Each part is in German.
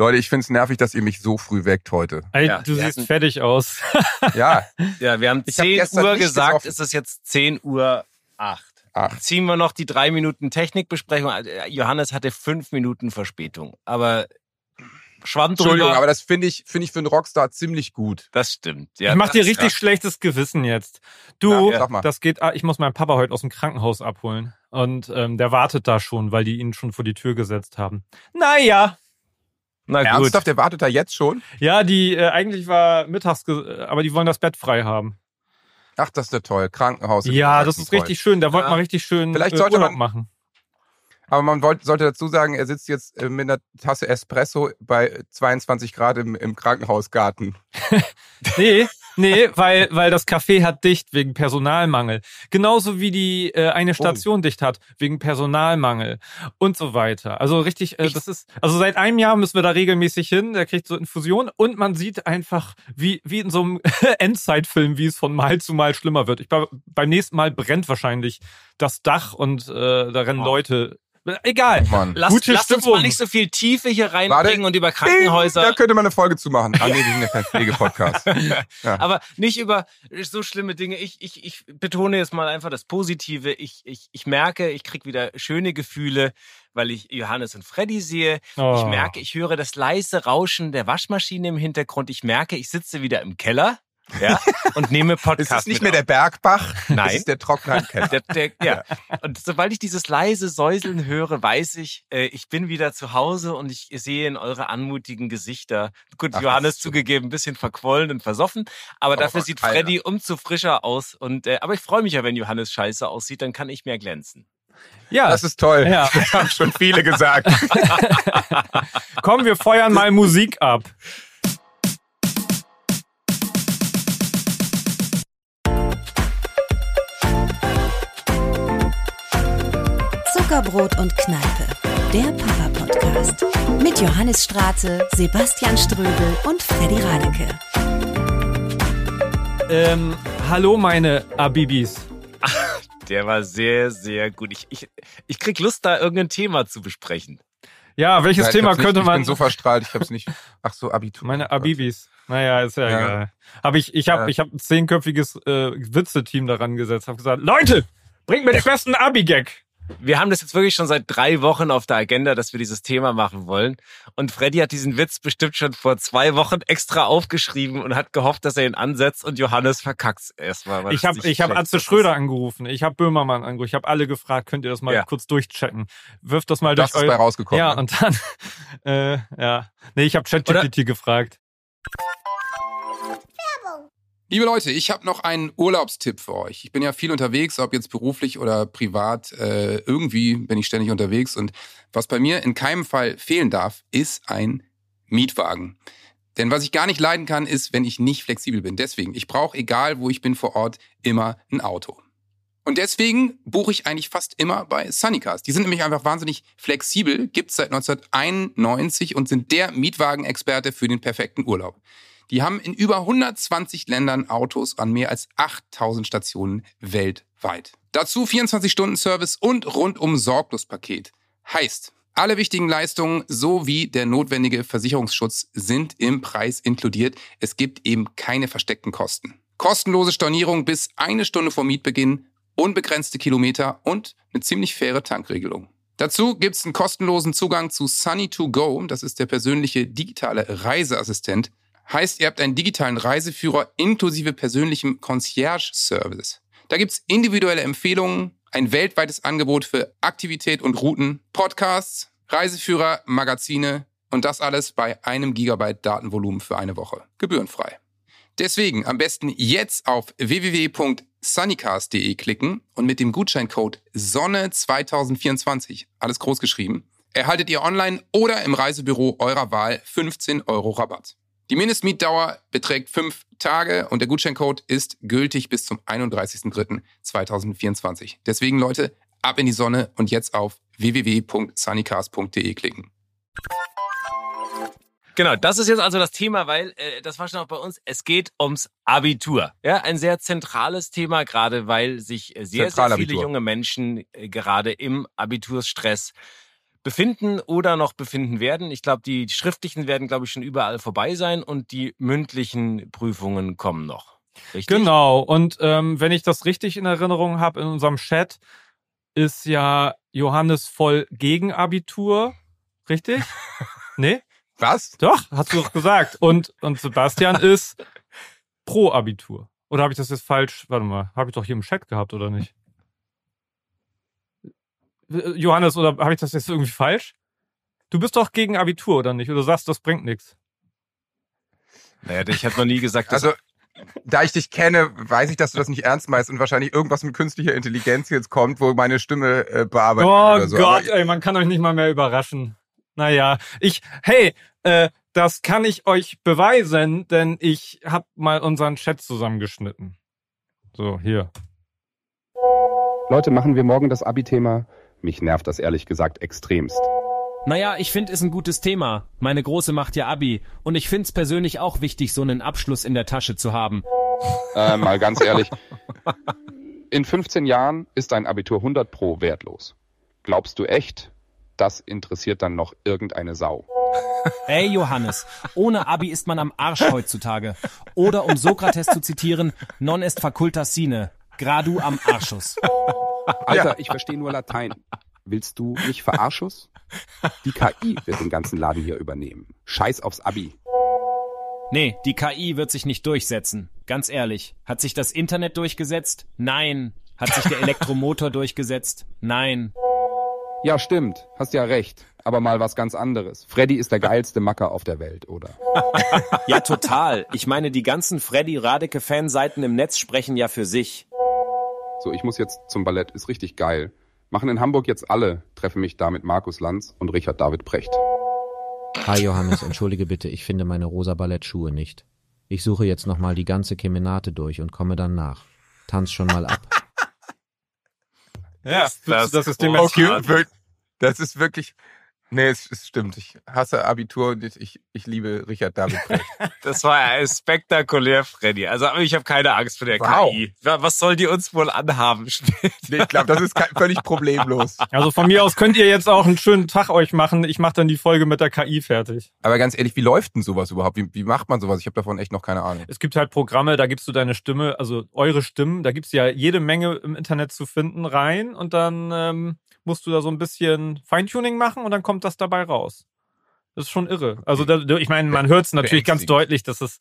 Leute, ich find's nervig, dass ihr mich so früh weckt heute. Ey, Ja, du siehst hatten- fertig aus. Ja, Ja, wir haben Ich hab 10 gestern Uhr gesagt, ist es jetzt 10 Uhr 8. Ach. Ziehen wir noch die drei Minuten Technikbesprechung. Äh, Johannes hatte fünf Minuten Verspätung. Aber Schwamm Entschuldigung, drüber. aber das finde ich, finde ich für einen Rockstar ziemlich gut. das stimmt. Ja, ich mach das- dir richtig ja. schlechtes Gewissen jetzt. Du, Ja, sag mal. das geht, ah, ich muss meinen Papa heute aus dem Krankenhaus abholen. Und ähm, der wartet da schon, weil die ihn schon vor die Tür gesetzt haben. Naja. Na gut. Ernsthaft, der wartet da jetzt schon? Ja, die, äh, eigentlich war mittags, aber die wollen das Bett frei haben. Ach, das ist ja toll. Krankenhaus. Ja, das ist richtig schön. Der wollte Ja. mal richtig schön Vielleicht äh, sollte Urlaub man- machen. Aber man wollte, sollte dazu sagen, er sitzt jetzt äh, mit einer Tasse Espresso bei 22 Grad im, im Krankenhausgarten. Nee, nee, weil, weil das Café hat dicht wegen Personalmangel. Genauso wie die äh, eine Station dicht hat wegen Personalmangel und so weiter. Also richtig, äh, das ist, also seit einem Jahr müssen wir da regelmäßig hin. Der kriegt so Infusion und man sieht einfach, wie, wie in so einem Endzeitfilm, wie es von Mal zu Mal schlimmer wird. Ich beim nächsten Mal brennt wahrscheinlich das Dach und äh, da rennen Oh. Leute. Egal. Mann. Lass, Gute lass uns mal nicht so viel Tiefe hier reinbringen Warte. und über Da Krankenhäuser. könnte man eine Folge zu machen. Ah, nee, wir sind ja kein Pflegepodcast. Aber nicht über so schlimme Dinge. Ich, ich, ich betone jetzt mal einfach das Positive. Ich, ich, ich merke, ich krieg wieder schöne Gefühle, weil ich Johannes und Freddy sehe. Ich Oh. merke, ich höre das leise Rauschen der Waschmaschine im Hintergrund. Ich merke, ich sitze wieder im Keller ja, und nehme Es Podcast. ist nicht mehr der Bergbach, Nein. es ist der Trockenheimkeller. Der, der, ja. Und sobald ich dieses leise Säuseln höre, weiß ich, äh, ich bin wieder zu Hause und ich sehe in eure anmutigen Gesichter. Gut, Ach, Johannes zugegeben, ein bisschen verquollen und versoffen, aber dafür sieht Alter. Freddy umzu frischer aus. Und äh, aber ich freue mich ja, wenn Johannes scheiße aussieht, dann kann ich mehr glänzen. Ja, Das ist toll. Ja. Das haben schon viele gesagt. komm, wir feuern mal Musik ab. Zuckerbrot und Kneipe, der Papa-Podcast. Mit Johannes Straße, Sebastian Ströbel und Freddy Radeke. Ähm, hallo meine Abibis. Der war sehr, sehr gut. Ich, ich, ich krieg Lust, da irgendein Thema zu besprechen. Ja, welches ich Thema hab's nicht, könnte Ich man... bin so verstrahlt, ich hab's nicht. Ach so, Abitur. meine Abibis. Naja, ist ja, Ja. egal. Hab ich ich habe Ja. ich hab ein zehnköpfiges äh, Witze-Team daran gesetzt. Hab gesagt, Leute, bringt mir den besten Abi-Gag. Wir haben das jetzt wirklich schon seit drei Wochen auf der Agenda, dass wir dieses Thema machen wollen. Und Freddy hat diesen Witz bestimmt schon vor zwei Wochen extra aufgeschrieben und hat gehofft, dass er ihn ansetzt und Johannes verkackt's erstmal. Ich das habe ich hab Atze. Schröder angerufen. Ich habe Böhmermann angerufen. Ich habe alle gefragt, könnt ihr das mal Ja. kurz durchchecken. Wirft das mal Das durch ist bei rausgekommen. Ja, ne? und dann... Äh, ja. Nee, ich habe ChatGPT gefragt. Liebe Leute, ich habe noch einen Urlaubstipp für euch. Ich bin ja viel unterwegs, ob jetzt beruflich oder privat. Äh, irgendwie bin ich ständig unterwegs. Und was bei mir in keinem Fall fehlen darf, ist ein Mietwagen. Denn was ich gar nicht leiden kann, ist, wenn ich nicht flexibel bin. Deswegen, ich brauche, egal wo ich bin vor Ort, immer ein Auto. Und deswegen buche ich eigentlich fast immer bei Sunnycars. Die sind nämlich einfach wahnsinnig flexibel, gibt's seit 1991 und sind der Mietwagenexperte für den perfekten Urlaub. Die haben in über 120 Ländern Autos an mehr als 8000 Stationen weltweit. Dazu 24-Stunden-Service und rundum Sorglospaket. Heißt, alle wichtigen Leistungen sowie der notwendige Versicherungsschutz sind im Preis inkludiert. Es gibt eben keine versteckten Kosten. Kostenlose Stornierung bis eine Stunde vor Mietbeginn, unbegrenzte Kilometer und eine ziemlich faire Tankregelung. Dazu gibt's einen kostenlosen Zugang zu Sunny2Go, das ist der persönliche digitale Reiseassistent. Heißt, ihr habt einen digitalen Reiseführer inklusive persönlichem Concierge-Service. Da gibt's individuelle Empfehlungen, ein weltweites Angebot für Aktivität und Routen, Podcasts, Reiseführer, Magazine und das alles bei einem Gigabyte Datenvolumen für eine Woche. Gebührenfrei. Deswegen am besten jetzt auf www.sunnycast.de klicken und mit dem Gutscheincode Sonne2024, alles groß geschrieben, erhaltet ihr online oder im Reisebüro eurer Wahl 15 Euro Rabatt. Die Mindestmietdauer beträgt fünf Tage und der Gutscheincode ist gültig bis zum 31.03.2024. Deswegen Leute, ab in die Sonne und jetzt auf www.sunnycast.de klicken. Genau, das ist jetzt also das Thema, weil äh, das war schon auch bei uns. Es geht ums Abitur. Ja, ein sehr zentrales Thema, gerade weil sich äh, sehr, sehr viele junge Menschen äh, gerade im Abitursstress befinden oder noch befinden werden. Ich glaube, die schriftlichen werden, glaube ich, schon überall vorbei sein und die mündlichen Prüfungen kommen noch. Richtig? Genau. Und ähm, wenn ich das richtig in Erinnerung habe, in unserem Chat ist ja Johannes voll gegen Abitur. Richtig? nee? Was? Doch, hast du doch gesagt. Und, und Sebastian ist pro Abitur. Oder habe ich das jetzt falsch? Warte mal, habe ich doch hier im Chat gehabt, oder nicht? Johannes, oder habe ich das jetzt irgendwie falsch? Du bist doch gegen Abitur, oder nicht? Oder sagst, das bringt nichts. Naja, ich habe noch nie gesagt, dass Also, da ich dich kenne, weiß ich, dass du das nicht ernst meinst und wahrscheinlich irgendwas mit künstlicher Intelligenz jetzt kommt, wo meine Stimme äh, bearbeitet Oh oder so. Gott, Aber, ey, man kann euch nicht mal mehr überraschen. Naja, ich, hey, äh, das kann ich euch beweisen, denn ich hab mal unseren Chat zusammengeschnitten. So, hier. Leute, machen wir morgen das Abi-Thema? Mich nervt das ehrlich gesagt extremst. Naja, ich finde, ist ein gutes Thema. Meine Große macht ja Abi. Und ich find's persönlich auch wichtig, so einen Abschluss in der Tasche zu haben. Äh, mal ganz ehrlich. In 15 Jahren ist ein Abitur 100 pro wertlos. Glaubst du echt, das interessiert dann noch irgendeine Sau? Ey, Johannes, ohne Abi ist man am Arsch heutzutage. Oder um Sokrates zu zitieren, non est facultas sine. Gradu am Arschus. Alter, ich verstehe nur Latein. Willst du mich verarschus? Die KI wird den ganzen Laden hier übernehmen. Scheiß aufs Abi. Nee, die KI wird sich nicht durchsetzen. Ganz ehrlich. Hat sich das Internet durchgesetzt? Nein. Hat sich der Elektromotor durchgesetzt? Nein. Ja, stimmt. Hast ja recht. Aber mal was ganz anderes. Freddy ist der geilste Macker auf der Welt, oder? Ja, total. Ich meine, die ganzen Freddy Radeke Fanseiten im Netz sprechen ja für sich. So, ich muss jetzt zum Ballett. Ist richtig geil. Machen in Hamburg jetzt alle. Treffe mich da mit Markus Lanz und Richard David Precht. Hi Johannes, entschuldige bitte, ich finde meine rosa Ballettschuhe nicht. Ich suche jetzt nochmal die ganze Kemenate durch und komme dann nach. Tanz schon mal ab. Ja, Ist das das System okay, großartig. wir- das ist wirklich. Nee, es, es stimmt. Ich hasse Abitur und ich, ich liebe Richard David Brecht. Das war ja spektakulär, Freddy. Also aber ich habe keine Angst vor der Wow. KI. Wa- Was soll die uns wohl anhaben? Nee, ich glaube, das ist kein, völlig problemlos. Also von mir aus könnt ihr jetzt auch einen schönen Tag euch machen. Ich mache dann die Folge mit der KI fertig. Aber ganz ehrlich, wie läuft denn sowas überhaupt? Wie, wie macht man sowas? Ich habe davon echt noch keine Ahnung. Es gibt halt Programme, da gibst du deine Stimme, also eure Stimmen, da gibt's ja jede Menge im Internet zu finden rein und dann ähm, musst du da so ein bisschen Feintuning machen und dann kommt das dabei raus. Das ist schon irre. Also da, ich meine, man hört es natürlich ganz deutlich, dass es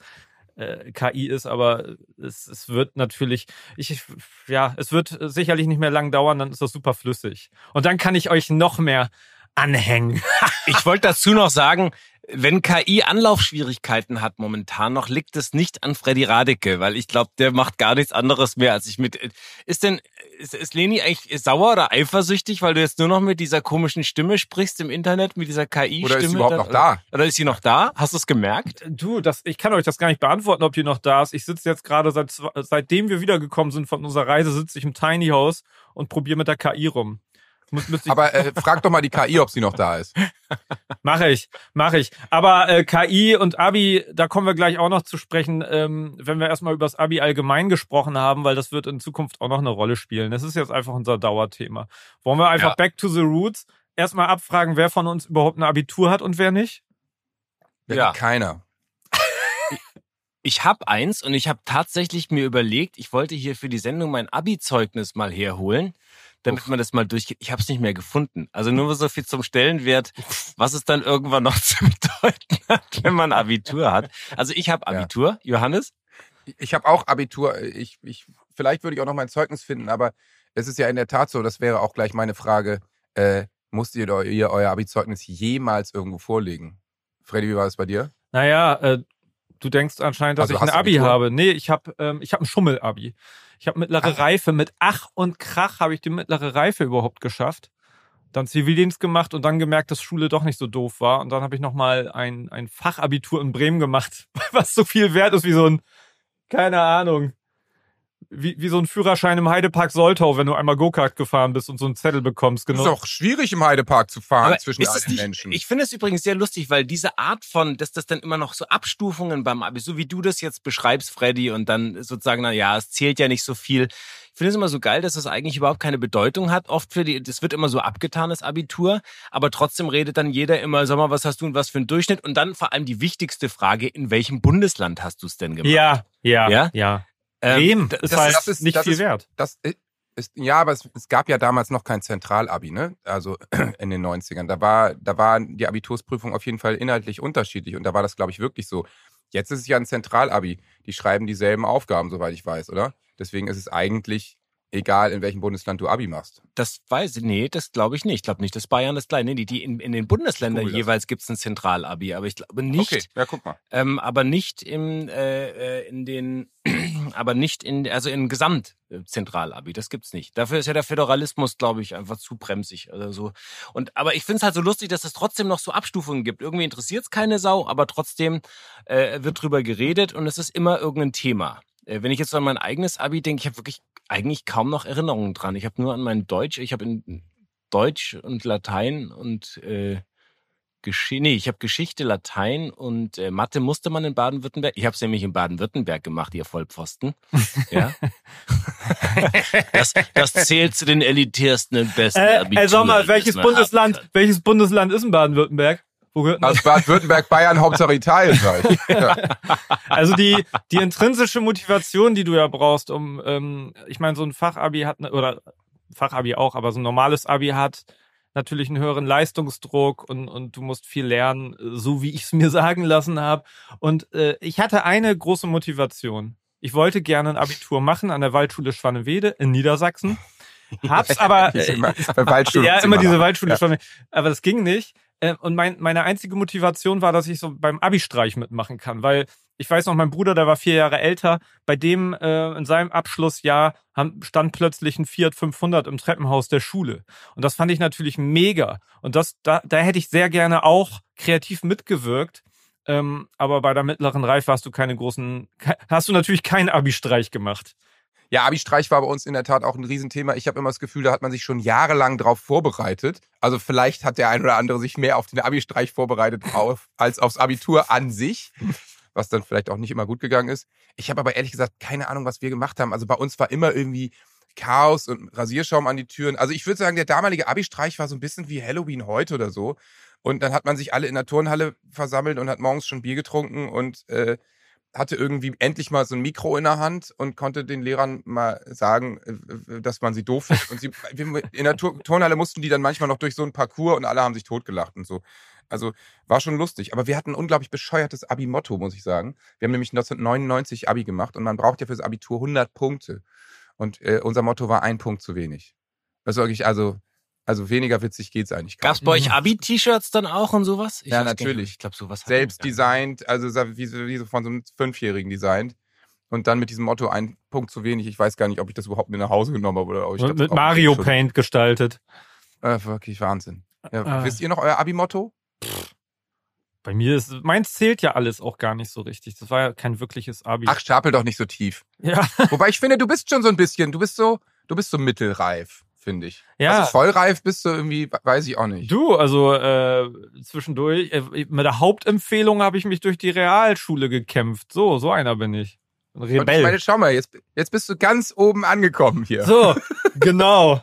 äh, KI ist, aber es, es wird natürlich, ich, ja, es wird sicherlich nicht mehr lang dauern, dann ist das super flüssig. Und dann kann ich euch noch mehr anhängen. Ich wollte dazu noch sagen, wenn KI Anlaufschwierigkeiten hat momentan noch, liegt es nicht an Freddy Radeke, weil ich glaube, der macht gar nichts anderes mehr, als ich mit. Ist denn, ist, ist Leni eigentlich sauer oder eifersüchtig, weil du jetzt nur noch mit dieser komischen Stimme sprichst im Internet, mit dieser KI-Stimme? Oder ist sie überhaupt noch da? Oder ist sie noch da? Hast du es gemerkt? Du, das, ich kann euch das gar nicht beantworten, ob die noch da ist. Ich sitze jetzt gerade seit seitdem wir wiedergekommen sind von unserer Reise, sitze ich im Tiny House und probiere mit der KI rum. Muss, müsste ich, Aber äh, frag doch mal die KI, ob sie noch da ist. mache ich, mache ich. Aber äh, KI und Abi, da kommen wir gleich auch noch zu sprechen, ähm, wenn wir erstmal über das Abi allgemein gesprochen haben, weil das wird in Zukunft auch noch eine Rolle spielen. Das ist jetzt einfach unser Dauerthema. Wollen wir einfach Ja. back to the roots erstmal abfragen, wer von uns überhaupt ein Abitur hat und wer nicht? Ja. Keiner. Ich habe eins und ich habe tatsächlich mir überlegt, ich wollte hier für die Sendung mein Abi-Zeugnis mal herholen, damit man das mal durchgeht. Ich habe es nicht mehr gefunden. Also nur so viel zum Stellenwert, was es dann irgendwann noch zu bedeuten hat, wenn man Abitur hat. Also ich habe Ja. Abitur, Johannes. Ich habe auch Abitur. Ich, ich, vielleicht würde ich auch noch mein Zeugnis finden, aber es ist ja in der Tat so, das wäre auch gleich meine Frage, äh, musst ihr, ihr euer Abi-Zeugnis jemals irgendwo vorlegen? Freddy, wie war das bei dir? Naja, äh, du denkst anscheinend, dass Also ich ein Abi Abitur? habe. Nee, ich habe ähm, ich hab ein Schummel-Abi. Ich habe mittlere Ah. Reife. Mit Ach und Krach habe ich die mittlere Reife überhaupt geschafft. Dann Zivildienst gemacht und dann gemerkt, dass Schule doch nicht so doof war. Und dann habe ich nochmal ein, ein Fachabitur in Bremen gemacht, was so viel wert ist wie so ein, keine Ahnung, wie, wie so ein Führerschein im Heidepark Soltau, wenn du einmal Go-Kart gefahren bist und so einen Zettel bekommst. Es Genau. ist auch schwierig im Heidepark zu fahren Aber zwischen nicht, Menschen. Ich finde es übrigens sehr lustig, weil diese Art von, dass das dann immer noch so Abstufungen beim Abi, so wie du das jetzt beschreibst, Freddy, und dann sozusagen, na ja, es zählt ja nicht so viel. Ich finde es immer so geil, dass das eigentlich überhaupt keine Bedeutung hat. Oft für die, das wird immer so abgetan, das Abitur, aber trotzdem redet dann jeder immer, sag mal, was hast du und was für einen Durchschnitt? Und dann vor allem die wichtigste Frage, in welchem Bundesland hast du es denn gemacht? Ja, ja, Ja? ja. Ähm, Bremen ist das halt ist- nicht viel ist- wert. Das i- ist, ja, aber es, es gab ja damals noch kein Zentralabi, ne? Also in den 90ern. Da war, da waren die Abitursprüfungen auf jeden Fall inhaltlich unterschiedlich und da war das, glaube ich, wirklich so. Jetzt ist es ja ein Zentralabi. Die schreiben dieselben Aufgaben, soweit ich weiß, oder? Deswegen ist es eigentlich egal, in welchem Bundesland du Abi machst. Das weiß ich, nee, das glaube ich nicht. Ich glaube nicht, dass Bayern das gleiche. Nee, die, die in, in den Bundesländern jeweils gibt es ein Zentralabi, aber ich glaube nicht, Okay, ja, guck mal. ähm, aber nicht im, äh, äh, in den, aber nicht in, also in Gesamtzentralabi. Das gibt's nicht. Dafür ist ja der Föderalismus, glaube ich, einfach zu bremsig oder so. Und aber ich finde es halt so lustig, dass es trotzdem noch so Abstufungen gibt. Irgendwie interessiert es keine Sau, aber trotzdem äh, wird drüber geredet und es ist immer irgendein Thema. Äh, wenn ich jetzt an mein eigenes Abi denke, ich habe wirklich eigentlich kaum noch Erinnerungen dran. Ich habe nur an mein Deutsch, ich habe in Deutsch und Latein und äh, Geschichte, nee, ich habe Geschichte, Latein und äh, Mathe musste man in Baden-Württemberg. Ich habe es nämlich in Baden-Württemberg gemacht, ihr Vollpfosten. Ja. das, das zählt zu den elitärsten und besten Äh, Abituren, äh, sag mal, welches Bundesland, welches Bundesland ist in Baden-Württemberg? Wo gehört denn das? Also Baden-Württemberg, Bayern, Hauptsache Italien, sag ich. Ja. Also die, die intrinsische Motivation, die du ja brauchst, um, ähm, ich meine, so ein Fachabi hat, ne- oder Fachabi auch, aber so ein normales Abi hat natürlich einen höheren Leistungsdruck und, und du musst viel lernen, so wie ich es mir sagen lassen habe. Und äh, ich hatte eine große Motivation. Ich wollte gerne ein Abitur machen an der Waldschule Schwannewede in Niedersachsen. Hab's aber, Ich immer, ja, immer diese. Waldschule Ja. schon. Aber das ging nicht. Äh, Und mein, meine einzige Motivation war, dass ich so beim Abi-Streich mitmachen kann, weil ich weiß noch, mein Bruder, der war vier Jahre älter, bei dem äh, in seinem Abschlussjahr stand plötzlich ein Fiat 500 im Treppenhaus der Schule. Und das fand ich natürlich mega. Und das, da, da hätte ich sehr gerne auch kreativ mitgewirkt. Ähm, aber bei der mittleren Reife hast du keine großen, hast du natürlich keinen Abi-Streich gemacht. Ja, Abi-Streich war bei uns in der Tat auch ein Riesenthema. Ich habe immer das Gefühl, da hat man sich schon jahrelang drauf vorbereitet. Also vielleicht hat der ein oder andere sich mehr auf den Abi-Streich vorbereitet auf, als aufs Abitur an sich, was dann vielleicht auch nicht immer gut gegangen ist. Ich habe aber ehrlich gesagt keine Ahnung, was wir gemacht haben. Also bei uns war immer irgendwie Chaos und Rasierschaum an die Türen. Also ich würde sagen, der damalige Abi-Streich war so ein bisschen wie Halloween heute oder so. Und dann hat man sich alle in der Turnhalle versammelt und hat morgens schon Bier getrunken und äh, hatte irgendwie endlich mal so ein Mikro in der Hand und konnte den Lehrern mal sagen, äh, dass man sie doof findet. Und sie, in der Tur- Turnhalle mussten die dann manchmal noch durch so ein Parcours und alle haben sich totgelacht und so. Also war schon lustig. Aber wir hatten ein unglaublich bescheuertes Abi-Motto, muss ich sagen. Wir haben nämlich 1999 Abi gemacht und man braucht ja fürs Abitur 100 Punkte. Und äh, unser Motto war ein Punkt zu wenig. Das ist wirklich, also, also weniger witzig geht's eigentlich gar Gab's bei euch Abi-T-Shirts dann auch und sowas? Ich Ja, nicht, natürlich. Ich glaube, sowas selbst nicht. designt, also wie so, wie so von so einem Fünfjährigen designt. Und dann mit diesem Motto ein Punkt zu wenig. Ich weiß gar nicht, ob ich das überhaupt mit nach Hause genommen habe oder ob ich Und das mit Mario Paint gestaltet. Äh, wirklich Wahnsinn. Ja, Ah. Wisst ihr noch euer Abi-Motto? Bei mir ist, meins zählt ja alles auch gar nicht so richtig. Das war ja kein wirkliches Abi. Ach, stapel doch nicht so tief. ja. Wobei ich finde, du bist schon so ein bisschen, du bist so, du bist so mittelreif, finde ich. Ja. Also vollreif bist du irgendwie, weiß ich auch nicht. Du, also äh, zwischendurch, äh, mit der Hauptempfehlung habe ich mich durch die Realschule gekämpft. So, so einer bin ich. Ein Und ich Rebell. meine, schau mal, jetzt, jetzt bist du ganz oben angekommen hier. so, genau.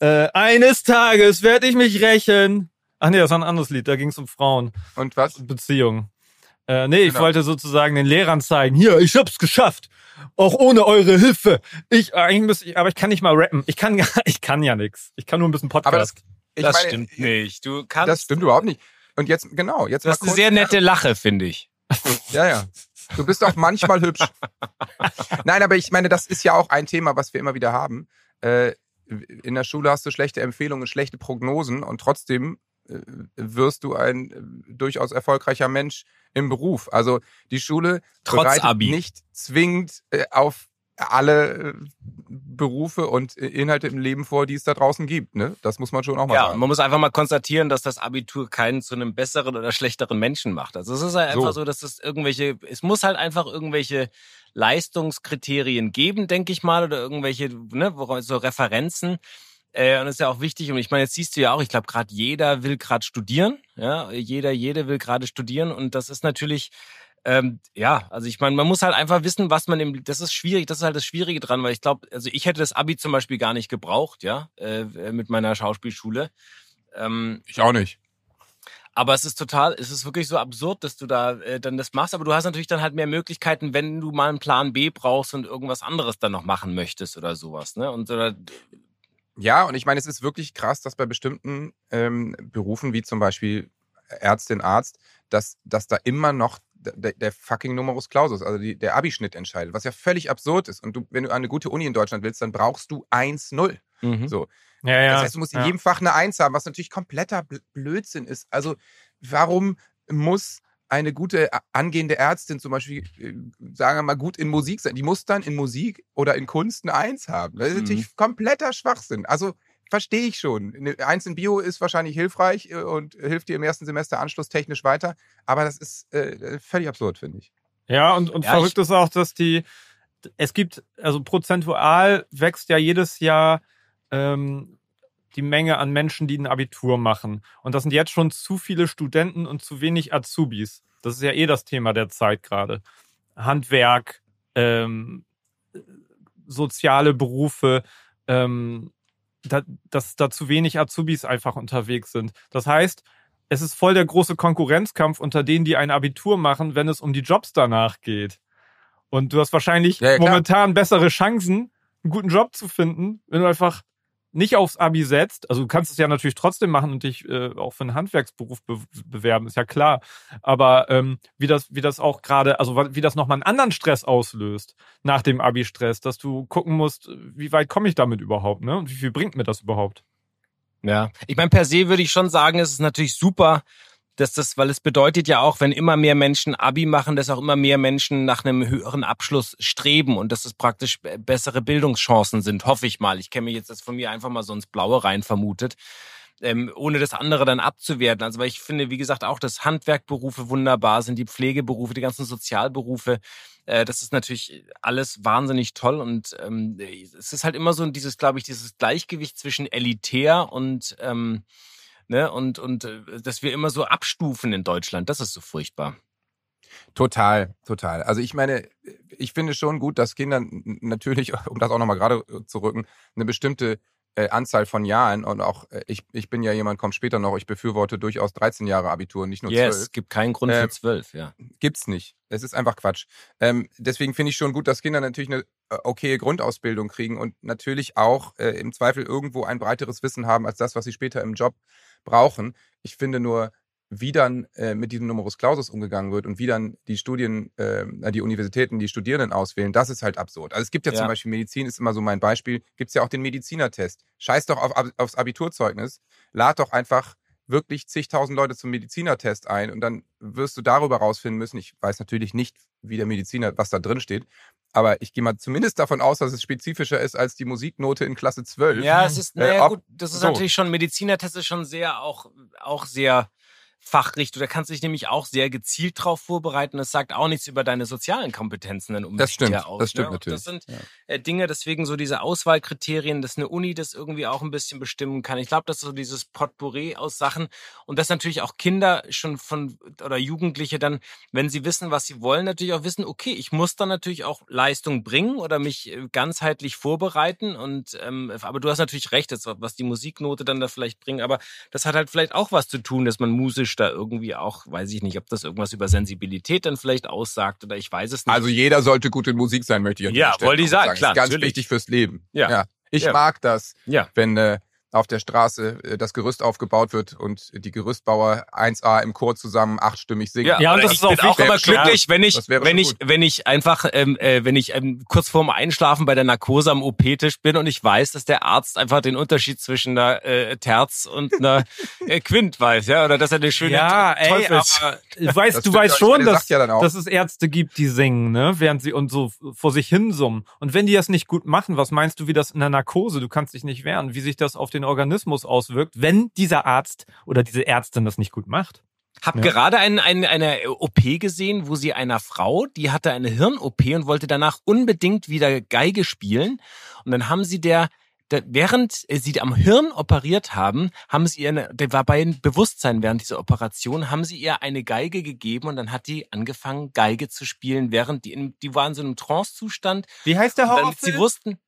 Äh, eines Tages werde ich mich rächen. Ach nee, das war ein anderes Lied, da ging es um Frauen Und was? Beziehungen. Äh, nee, ich Genau. wollte sozusagen den Lehrern zeigen, hier, ich hab's geschafft. Auch ohne eure Hilfe. Ich, eigentlich müsste ich, aber ich kann nicht mal rappen. Ich kann, gar- ich kann ja nix. Ich kann nur ein bisschen Podcast. Aber das, ich das meine, stimmt nicht. Du kannst. Das stimmt überhaupt nicht. Und jetzt, genau, jetzt Das ist eine sehr nette Lache, finde ich. Ja, ja. Du bist auch manchmal hübsch. Nein, aber ich meine, das ist ja auch ein Thema, was wir immer wieder haben. Äh, in der Schule hast du schlechte Empfehlungen, schlechte Prognosen und trotzdem äh, wirst du ein äh, durchaus erfolgreicher Mensch im Beruf. Also die Schule Trotz bereitet Abi. nicht zwingend äh, auf alle äh, Berufe und Inhalte im Leben vor, die es da draußen gibt. Ne? Das muss man schon auch mal Ja, sagen. man muss einfach mal konstatieren, dass das Abitur keinen zu einem besseren oder schlechteren Menschen macht. Also es ist halt So. einfach so, dass es irgendwelche, es muss halt einfach irgendwelche Leistungskriterien geben, denke ich mal, oder irgendwelche, ne, so Referenzen. Äh, und ist ja auch wichtig. Und ich meine, jetzt siehst du ja auch, ich glaube, gerade jeder will gerade studieren. Ja, jeder, jede will gerade studieren. Und das ist natürlich, ähm, ja, also ich meine, man muss halt einfach wissen, was man im, das ist schwierig, das ist halt das Schwierige dran, weil ich glaube, also ich hätte das Abi zum Beispiel gar nicht gebraucht, ja, äh, mit meiner Schauspielschule. Ähm, Ich auch nicht. aber es ist total, es ist wirklich so absurd, dass du da äh, dann das machst. Aber du hast natürlich dann halt mehr Möglichkeiten, wenn du mal einen Plan B brauchst und irgendwas anderes dann noch machen möchtest oder sowas. Ne? Und oder, Ja, und ich meine, es ist wirklich krass, dass bei bestimmten ähm, Berufen, wie zum Beispiel Ärztin, Arzt, dass, dass da immer noch der, der fucking Numerus Clausus, also die, der Abischnitt entscheidet, was ja völlig absurd ist. Und du, wenn du eine gute Uni in Deutschland willst, dann brauchst du 1-0. mhm. So. Ja, ja. Das heißt, du musst in ja. jedem Fach eine Eins haben, was natürlich kompletter Bl- Blödsinn ist. Also, warum muss eine gute a- angehende Ärztin zum Beispiel, äh, sagen wir mal, gut in Musik sein? Die muss dann in Musik oder in Kunst eine Eins haben. Das ist Mhm. natürlich kompletter Schwachsinn. Also, verstehe ich schon. Eine Eins in Bio ist wahrscheinlich hilfreich äh, und hilft dir im ersten Semester anschlusstechnisch weiter. Aber das ist äh, völlig absurd, finde ich. Ja, und, und Ja, verrückt ist auch, dass die, es gibt, also prozentual wächst ja jedes Jahr ähm, die Menge an Menschen, die ein Abitur machen. Und das sind jetzt schon zu viele Studenten und zu wenig Azubis. Das ist ja eh das Thema der Zeit gerade. Handwerk, ähm, soziale Berufe, ähm, da, dass da zu wenig Azubis einfach unterwegs sind. Das heißt, es ist voll der große Konkurrenzkampf unter denen, die ein Abitur machen, wenn es um die Jobs danach geht. Und du hast wahrscheinlich Ja, ja, momentan bessere Chancen, einen guten Job zu finden, wenn du einfach nicht aufs Abi setzt. Also du kannst es ja natürlich trotzdem machen und dich äh, auch für einen Handwerksberuf be bewerben, ist ja klar. Aber ähm, wie das, wie das auch gerade, also wie das nochmal einen anderen Stress auslöst nach dem Abi-Stress, dass du gucken musst, wie weit komme ich damit überhaupt, ne? Und wie viel bringt mir das überhaupt? Ja, ich meine, per se würde ich schon sagen, es ist natürlich super, dass das, weil es bedeutet ja auch, wenn immer mehr Menschen Abi machen, dass auch immer mehr Menschen nach einem höheren Abschluss streben und dass es praktisch be- bessere Bildungschancen sind, hoffe ich mal. Ich kenne mich jetzt das von mir einfach mal so ins Blaue rein vermutet. Ähm, ohne das andere dann abzuwerten. Also weil ich finde, wie gesagt, auch dass Handwerkberufe wunderbar sind, die Pflegeberufe, die ganzen Sozialberufe, äh, das ist natürlich alles wahnsinnig toll und ähm, es ist halt immer so dieses, glaube ich, dieses Gleichgewicht zwischen elitär und ähm, ne und und äh, dass wir immer so abstufen in Deutschland, das ist so furchtbar. Total, total. Also ich meine, ich finde schon gut, dass Kinder natürlich, um das auch nochmal gerade zu rücken, eine bestimmte äh, Anzahl von Jahren und auch äh, ich, ich bin ja jemand, kommt später noch, ich befürworte durchaus 13 Jahre Abitur, nicht nur 12. Yes, gibt keinen Grund Ähm, für zwölf, ja. Gibt's nicht. Es ist einfach Quatsch. Ähm, deswegen finde ich schon gut, dass Kinder natürlich eine äh, okaye Grundausbildung kriegen und natürlich auch äh, im Zweifel irgendwo ein breiteres Wissen haben als das, was sie später im Job brauchen. Ich finde nur, wie dann äh, mit diesem Numerus Clausus umgegangen wird und wie dann die Studien, äh, die Universitäten die Studierenden auswählen, das ist halt absurd. Also es gibt ja, Ja. zum Beispiel Medizin, ist immer so mein Beispiel, gibt's ja auch den Medizinertest. Scheiß doch auf, aufs Abiturzeugnis, lad doch einfach wirklich zigtausend Leute zum Medizinertest ein und dann wirst du darüber rausfinden müssen. Ich weiß natürlich nicht, wie der Mediziner, was da drin steht, aber ich gehe mal zumindest davon aus, dass es spezifischer ist als die Musiknote in Klasse 12. Ja, es ist, Äh, naja, ob- gut, das ist so. natürlich schon, Medizinertest ist schon sehr, auch, auch sehr fachrichtig. Da kannst du dich nämlich auch sehr gezielt drauf vorbereiten. Das sagt auch nichts über deine sozialen Kompetenzen dann unbedingt Das stimmt, ja aus. das stimmt ne? Natürlich. Das sind Ja. äh, Dinge, deswegen so diese Auswahlkriterien, dass eine Uni das irgendwie auch ein bisschen bestimmen kann. Ich glaube, dass so dieses Potpourri aus Sachen und dass natürlich auch Kinder schon von oder Jugendliche dann, wenn sie wissen, was sie wollen, natürlich auch wissen, okay, ich muss dann natürlich auch Leistung bringen oder mich äh, ganzheitlich vorbereiten. Und ähm, aber du hast natürlich recht, jetzt, was die Musiknote dann da vielleicht bringt, aber das hat halt vielleicht auch was zu tun, dass man musisch da irgendwie auch, weiß ich nicht, ob das irgendwas über Sensibilität dann vielleicht aussagt oder ich weiß es nicht. Also jeder sollte gut in Musik sein, möchte ich an Ja, wollte ich sagen, Das klar, ist ganz natürlich. wichtig fürs Leben. Ja. Ich Ja. mag das, ja. wenn äh, auf der Straße äh, das Gerüst aufgebaut wird und die Gerüstbauer 1A im Chor zusammen achtstimmig singen. Ja, und oder das ich ist auch auch wichtig. immer glücklich, wenn ich, wenn ich, wenn ich einfach, ähm, äh, wenn ich ähm, kurz vorm Einschlafen bei der Narkose am OP-Tisch bin und ich weiß, dass der Arzt einfach den Unterschied zwischen einer äh, Terz und einer äh, Quint weiß, ja, oder dass er eine schöne Ja, ey, Teufels aber du weißt, Das du weißt ja, schon, dass, ja dann auch. dass es Ärzte gibt, die singen, ne, während sie und so vor sich hin summen. Und wenn die das nicht gut machen, was meinst du, wie das in der Narkose, du kannst dich nicht wehren, wie sich das auf den Organismus auswirkt, wenn dieser Arzt oder diese Ärztin das nicht gut macht? Hab Ja. gerade ein, ein, eine OP gesehen, wo sie einer Frau, die hatte eine Hirn-OP und wollte danach unbedingt wieder Geige spielen. Und dann haben sie der, der während sie am Hirn operiert haben, haben sie ihr, eine, der war bei Bewusstsein während dieser Operation, haben sie ihr eine Geige gegeben und dann hat die angefangen, Geige zu spielen, während die in, die war in so einem Trance-Zustand. Wie heißt der Und Damit sie wussten,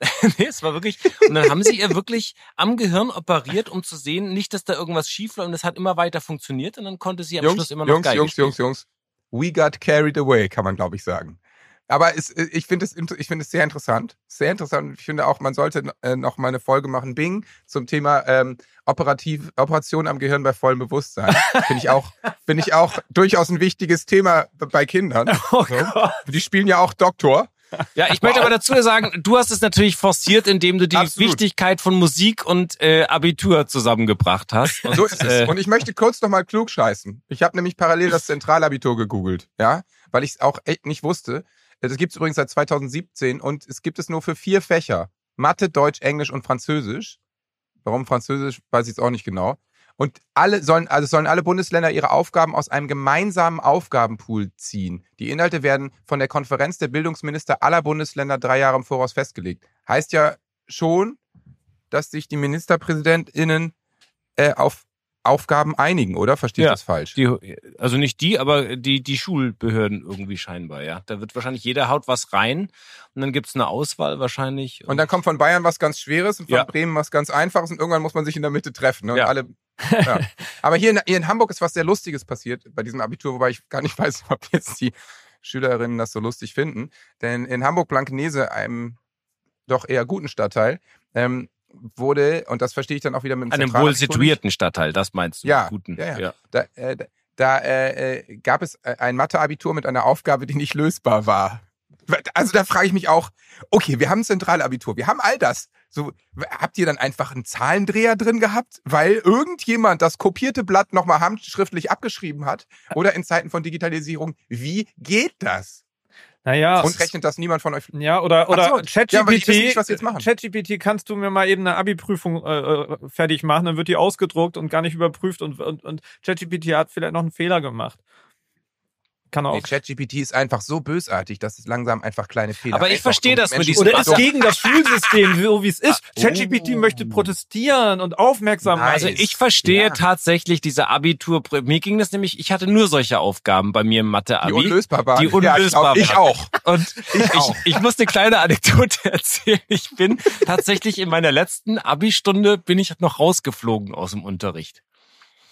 nee, es war wirklich. Und dann haben sie ihr wirklich am Gehirn operiert, um zu sehen, nicht, dass da irgendwas schief war. Und es hat immer weiter funktioniert. Und dann konnte sie am Jungs, Schluss immer noch Jungs, Geige Jungs, spielen. Jungs, Jungs. We got carried away, kann man glaube ich sagen. Aber es, ich finde es, ich finde es sehr interessant. Sehr interessant. Ich finde auch, man sollte äh, noch mal eine Folge machen, Bing, zum Thema ähm, operativ, Operation am Gehirn bei vollem Bewusstsein. finde ich auch, finde ich auch durchaus ein wichtiges Thema bei Kindern. Oh So. Die spielen ja auch Doktor. Ja, ich möchte aber dazu sagen, du hast es natürlich forciert, indem du die Absolut. Wichtigkeit von Musik und äh, Abitur zusammengebracht hast. Und, So ist es. äh, Und ich möchte kurz noch mal klug scheißen. Ich habe nämlich parallel das Zentralabitur gegoogelt, ja, weil ich es auch echt nicht wusste. Das gibt es übrigens seit 2017 und es gibt es nur für vier Fächer. Mathe, Deutsch, Englisch und Französisch. Warum Französisch, weiß ich jetzt auch nicht genau. Und alle sollen, also sollen alle Bundesländer ihre Aufgaben aus einem gemeinsamen Aufgabenpool ziehen. Die Inhalte werden von der Konferenz der Bildungsminister aller Bundesländer drei Jahre im Voraus festgelegt. Heißt ja schon, dass sich die MinisterpräsidentInnen äh, auf Aufgaben einigen, oder? Verstehe ich Ja, das falsch? die, also nicht die, aber die, die Schulbehörden irgendwie scheinbar, ja. Da wird wahrscheinlich jeder haut was rein und dann gibt's eine Auswahl wahrscheinlich. und dann kommt von Bayern was ganz Schweres und von Ja. Bremen was ganz Einfaches und irgendwann muss man sich in der Mitte treffen. Ne? Und Ja. alle, ja. Aber hier in, hier in Hamburg ist was sehr Lustiges passiert bei diesem Abitur, wobei ich gar nicht weiß, ob jetzt die Schülerinnen das so lustig finden. Denn in Hamburg-Blankenese, einem doch eher guten Stadtteil, ähm, wurde, und das verstehe ich dann auch wieder mit dem einem wohl situierten Stadtteil, das meinst du? Ja, Guten. ja, ja. Da, äh, da- äh, äh, gab es äh, ein Mathe-Abitur mit einer Aufgabe, die nicht lösbar war. Also da frage ich mich auch, okay, wir haben ein Zentralabitur, wir haben all das. So, habt ihr dann einfach einen Zahlendreher drin gehabt, weil irgendjemand das kopierte Blatt nochmal handschriftlich abgeschrieben hat? Oder in Zeiten von Digitalisierung, wie geht das? Naja, Und rechnet das niemand von euch? ja, oder, oder so, ja, ChatGPT, nicht, was sie jetzt machen. ChatGPT kannst du mir mal eben eine Abi-Prüfung äh, äh, fertig machen, dann wird die ausgedruckt und gar nicht überprüft und, und, und ChatGPT hat vielleicht noch einen Fehler gemacht. Kann auch. Nee, ChatGPT ist einfach so bösartig, dass es langsam einfach kleine Fehler Aber ich verstehe das mit diesem Oder ist gegen das Schulsystem, so wie es ist. Oh. ChatGPT möchte protestieren und aufmerksam machen. Also ich verstehe Ja. tatsächlich diese Abitur. Mir ging das nämlich, ich hatte nur solche Aufgaben bei mir im die Mathe-Abi. unlösbar waren. Die unlösbar ja, ich, waren. auch, ich auch. Und ich, auch. ich muss eine kleine Anekdote erzählen. Ich bin tatsächlich in meiner letzten Abi-Stunde bin ich noch rausgeflogen aus dem Unterricht.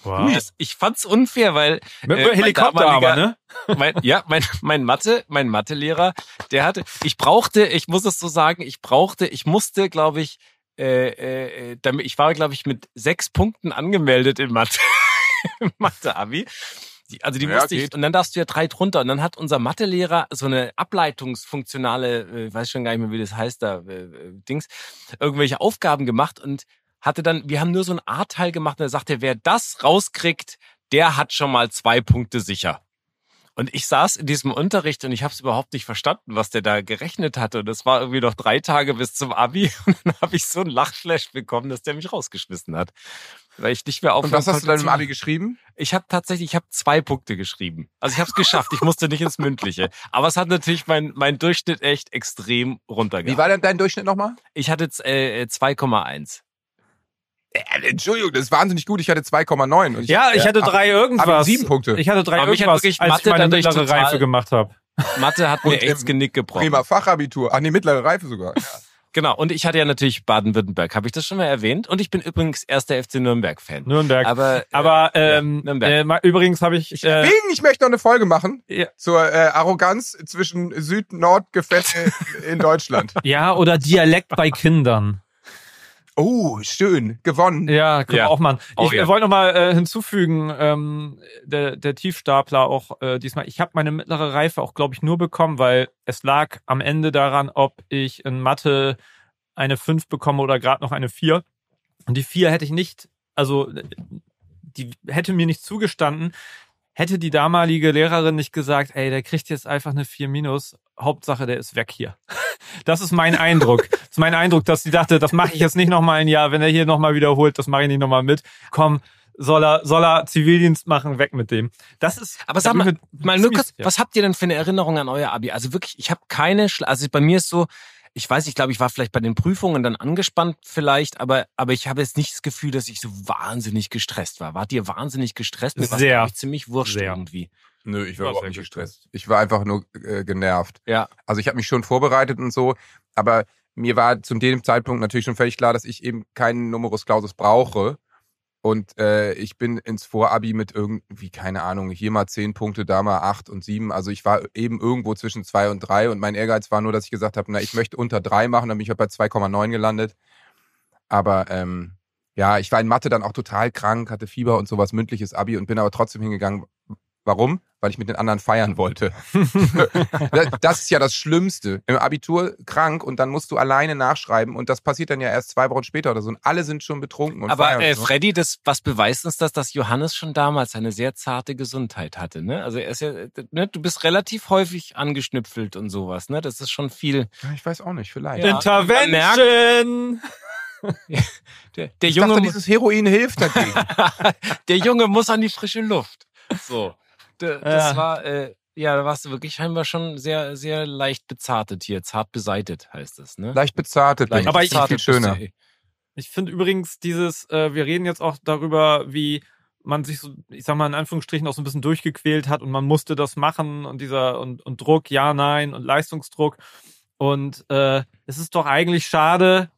Wow. Das, ich fand's unfair, weil Mit äh, Helikopter aber, ne? mein, ja, mein, mein Mathe, mein Mathelehrer, der hatte, ich brauchte, ich muss es so sagen, ich brauchte, ich musste, glaube ich, äh, äh, damit, ich war, glaube ich, mit sechs Punkten angemeldet in Mathe, im Mathe-Abi. Die, also die Ja, musste ich, geht. und dann darfst du ja drei drunter. Und dann hat unser Mathelehrer so eine ableitungsfunktionale, äh, weiß schon gar nicht mehr, wie das heißt, da, äh, äh, Dings, irgendwelche Aufgaben gemacht und hatte dann, wir haben nur so ein A-Teil gemacht und er sagte, wer das rauskriegt, der hat schon mal zwei Punkte sicher. Und ich saß in diesem Unterricht und ich habe es überhaupt nicht verstanden, was der da gerechnet hatte. Und es war irgendwie noch drei Tage bis zum Abi und dann habe ich so einen Lachflash bekommen, dass der mich rausgeschmissen hat. Weil ich nicht mehr Und aufhören was hast du dann im Abi geschrieben? Ich habe tatsächlich, ich habe zwei Punkte geschrieben. Also ich habe es geschafft. Ich musste nicht ins Mündliche. Aber es hat natürlich mein, mein Durchschnitt echt extrem runtergegangen. Wie war denn dein Durchschnitt nochmal? Ich hatte äh, 2,1. Äh, Entschuldigung, das ist wahnsinnig gut. Ich hatte 2,9. und Ja, ich hatte drei aber irgendwas. sieben Punkte. Ich hatte drei Aber irgendwas, wirklich als ich Mathe meine dadurch mittlere Reife gemacht habe. Mathe hat mir echt Genick gebrochen. Bremer Fachabitur. Ach nee, mittlere Reife sogar. Ja. Genau. Und ich hatte ja natürlich Baden-Württemberg. Habe ich das schon mal erwähnt? Und ich bin übrigens erster FC Nürnberg-Fan. Nürnberg. Aber, äh, Aber ja, ähm, Nürnberg. äh, übrigens habe ich, äh, Bing, ich möchte noch eine Folge machen Ja. zur äh, Arroganz zwischen Süd-Nord-Gefälle in Deutschland. ja oder Dialekt bei Kindern. Oh, schön. Gewonnen. Ja, können Ja. wir auch machen. Oh ich ja. äh, wollte noch mal äh, hinzufügen, ähm, der, der Tiefstapler auch äh, diesmal. Ich habe meine mittlere Reife auch, glaube ich, nur bekommen, weil es lag am Ende daran, ob ich in Mathe eine 5 bekomme oder gerade noch eine 4. Und die 4 hätte ich nicht, also die hätte mir nicht zugestanden, hätte die damalige Lehrerin nicht gesagt, ey, der kriegt jetzt einfach eine 4 minus, Hauptsache, der ist weg hier. Das ist mein Eindruck. Das ist mein Eindruck, dass sie dachte, das mache ich jetzt nicht nochmal ein Jahr, wenn er hier nochmal wiederholt, das mache ich nicht nochmal mit. Komm, soll er, soll er Zivildienst machen, weg mit dem. Das ist. Aber sag mal, mal nur kurz, sicher. was habt ihr denn für eine Erinnerung an euer Abi? Also wirklich, ich habe keine, Schla also bei mir ist so, ich weiß, ich glaube, ich war vielleicht bei den Prüfungen dann angespannt vielleicht, aber, aber ich habe jetzt nicht das Gefühl, dass ich so wahnsinnig gestresst war. Wart ihr wahnsinnig gestresst? Mir ich, ziemlich wurscht Sehr. irgendwie. Nö, ich war Ja, überhaupt nicht gut. gestresst. Ich war einfach nur äh, genervt. Ja. Also ich habe mich schon vorbereitet und so, aber mir war zu dem Zeitpunkt natürlich schon völlig klar, dass ich eben keinen Numerus Clausus brauche. Und äh, ich bin ins Vorabi mit irgendwie, keine Ahnung, hier mal zehn Punkte, da mal acht und sieben. Also ich war eben irgendwo zwischen zwei und drei und mein Ehrgeiz war nur, dass ich gesagt habe, na, ich möchte unter drei machen, dann bin ich halt bei 2,9 gelandet. Aber ähm, ja, ich war in Mathe dann auch total krank, hatte Fieber und sowas, mündliches Abi und bin aber trotzdem hingegangen. Warum? Weil ich mit den anderen feiern wollte. das ist ja das Schlimmste. Im Abitur krank und dann musst du alleine nachschreiben und das passiert dann ja erst zwei Wochen später oder so und alle sind schon betrunken und Aber feiern. äh. Freddy, das, was beweist uns das, dass Johannes schon damals eine sehr zarte Gesundheit hatte, ne? Also er ist ja, ne, du bist relativ häufig angeschnüpfelt und sowas, ne? Das ist schon viel. Ja, ich weiß auch nicht, vielleicht. Ja. Intervention! Der, der ich Junge, dachte, dieses Heroin hilft dagegen. der Junge muss an die frische Luft. So. Das Ja. war, äh, ja, da warst du wirklich scheinbar schon sehr, sehr leicht bezartet hier. Zart beseitet heißt es, ne? Leicht bezartet. bin Leicht Aber ich. ich- viel bezartet schöner. Ich finde übrigens dieses, äh, wir reden jetzt auch darüber, wie man sich so, ich sag mal in Anführungsstrichen auch so ein bisschen durchgequält hat und man musste das machen und dieser und, und Druck, ja, nein und Leistungsdruck. Und äh, es ist doch eigentlich schade,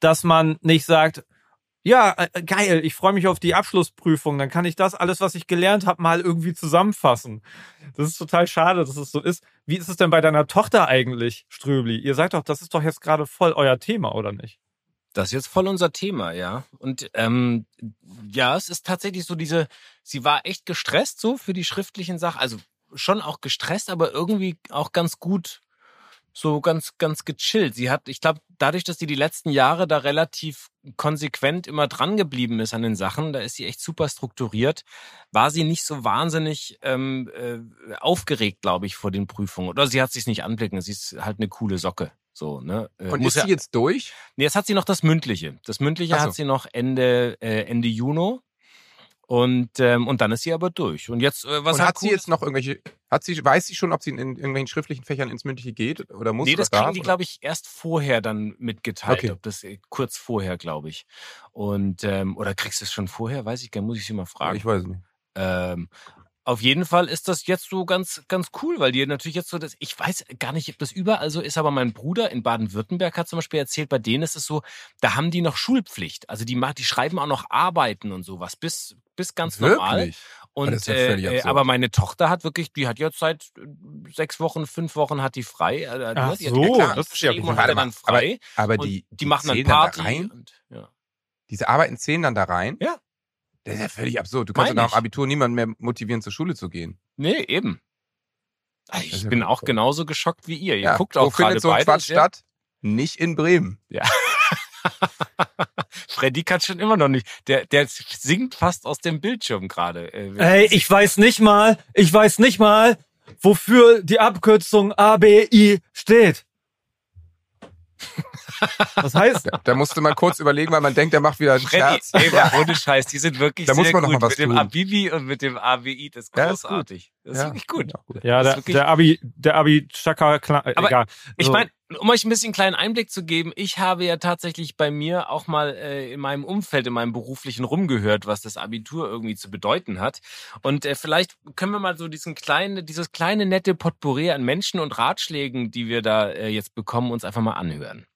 dass man nicht sagt, ja, äh, geil, ich freue mich auf die Abschlussprüfung, dann kann ich das alles, was ich gelernt habe, mal irgendwie zusammenfassen. Das ist total schade, dass es so ist. Wie ist es denn bei deiner Tochter eigentlich, Ströbli? Ihr sagt doch, das ist doch jetzt gerade voll euer Thema, oder nicht? Das ist jetzt voll unser Thema, ja. Und ähm, ja, es ist tatsächlich so diese, sie war echt gestresst so für die schriftlichen Sachen, also schon auch gestresst, aber irgendwie auch ganz gut, so ganz, ganz gechillt. Sie hat, ich glaube, dadurch, dass sie die letzten Jahre da relativ konsequent immer dran geblieben ist an den Sachen, da ist sie echt super strukturiert, war sie nicht so wahnsinnig ähm, äh, aufgeregt, glaube ich, vor den Prüfungen. Oder sie hat sich nicht anblicken. Sie ist halt eine coole Socke. So, ne? Äh, Und muss ist sie jetzt durch? Nee, jetzt hat sie noch das Mündliche. Das Mündliche so. hat sie noch Ende, äh, Ende Juni. Und, ähm, und dann ist sie aber durch. Und jetzt, äh, was und halt hat sie jetzt noch irgendwelche, hat sie, weiß sie schon, ob sie in, in irgendwelchen schriftlichen Fächern ins Mündliche geht oder muss Nee, das kriegen darf, die, glaube ich, erst vorher dann mitgeteilt. Okay. Ob das äh, kurz vorher, glaube ich. Und ähm, oder kriegst du es schon vorher? Weiß ich gar nicht, muss ich sie mal fragen. Ich weiß nicht. Ähm, auf jeden Fall ist das jetzt so ganz, ganz cool, weil die natürlich jetzt so das, ich weiß gar nicht, ob das überall so ist, aber mein Bruder in Baden-Württemberg hat zum Beispiel erzählt, bei denen ist es so, da haben die noch Schulpflicht. Also die, die schreiben auch noch Arbeiten und sowas, bis, bis ganz normal. Wirklich? Und, das ist ja äh, äh, aber meine Tochter hat wirklich, die hat jetzt seit äh, sechs Wochen, fünf Wochen hat die frei. Äh, Ach die hat so, Examen das ist ja gut. und hat Warte dann mal, frei. Aber und die, die machen dann Party. da rein? Und, ja. Diese Arbeiten zählen dann da rein? Ja. Das ist ja völlig absurd. Du kannst ja nach dem. Abitur niemanden mehr motivieren, zur Schule zu gehen. Nee, eben. Ich bin auch genauso geschockt wie ihr. Ihr ja, guckt wo auch gerade findet so ein Quatsch statt? Nicht in Bremen. Ja. Freddy kann schon immer noch nicht. Der, der singt fast aus dem Bildschirm gerade. Äh, Ey, ich weiß nicht mal, ich weiß nicht mal, wofür die Abkürzung ABI steht. Was heißt? Da, da musste man kurz überlegen, weil man denkt, der macht wieder einen Freddy, Scherz. ey, mal ohne Scheiß, die sind wirklich Da sehr muss man gut. mal was mit dem tun. Abibi und mit dem ABI, das ist Ja, ist gut. großartig. Das ist Ja. wirklich gut. Ja, der, wirklich- der Abi, der Abi Chaka, klar, äh, Aber egal. Ich So. meine, um euch ein bisschen einen kleinen Einblick zu geben, ich habe ja tatsächlich bei mir auch mal äh, in meinem Umfeld, in meinem beruflichen rumgehört, was das Abitur irgendwie zu bedeuten hat. Und äh, vielleicht können wir mal so diesen kleinen, dieses kleine nette Potpourri an Menschen und Ratschlägen, die wir da äh, jetzt bekommen, uns einfach mal anhören.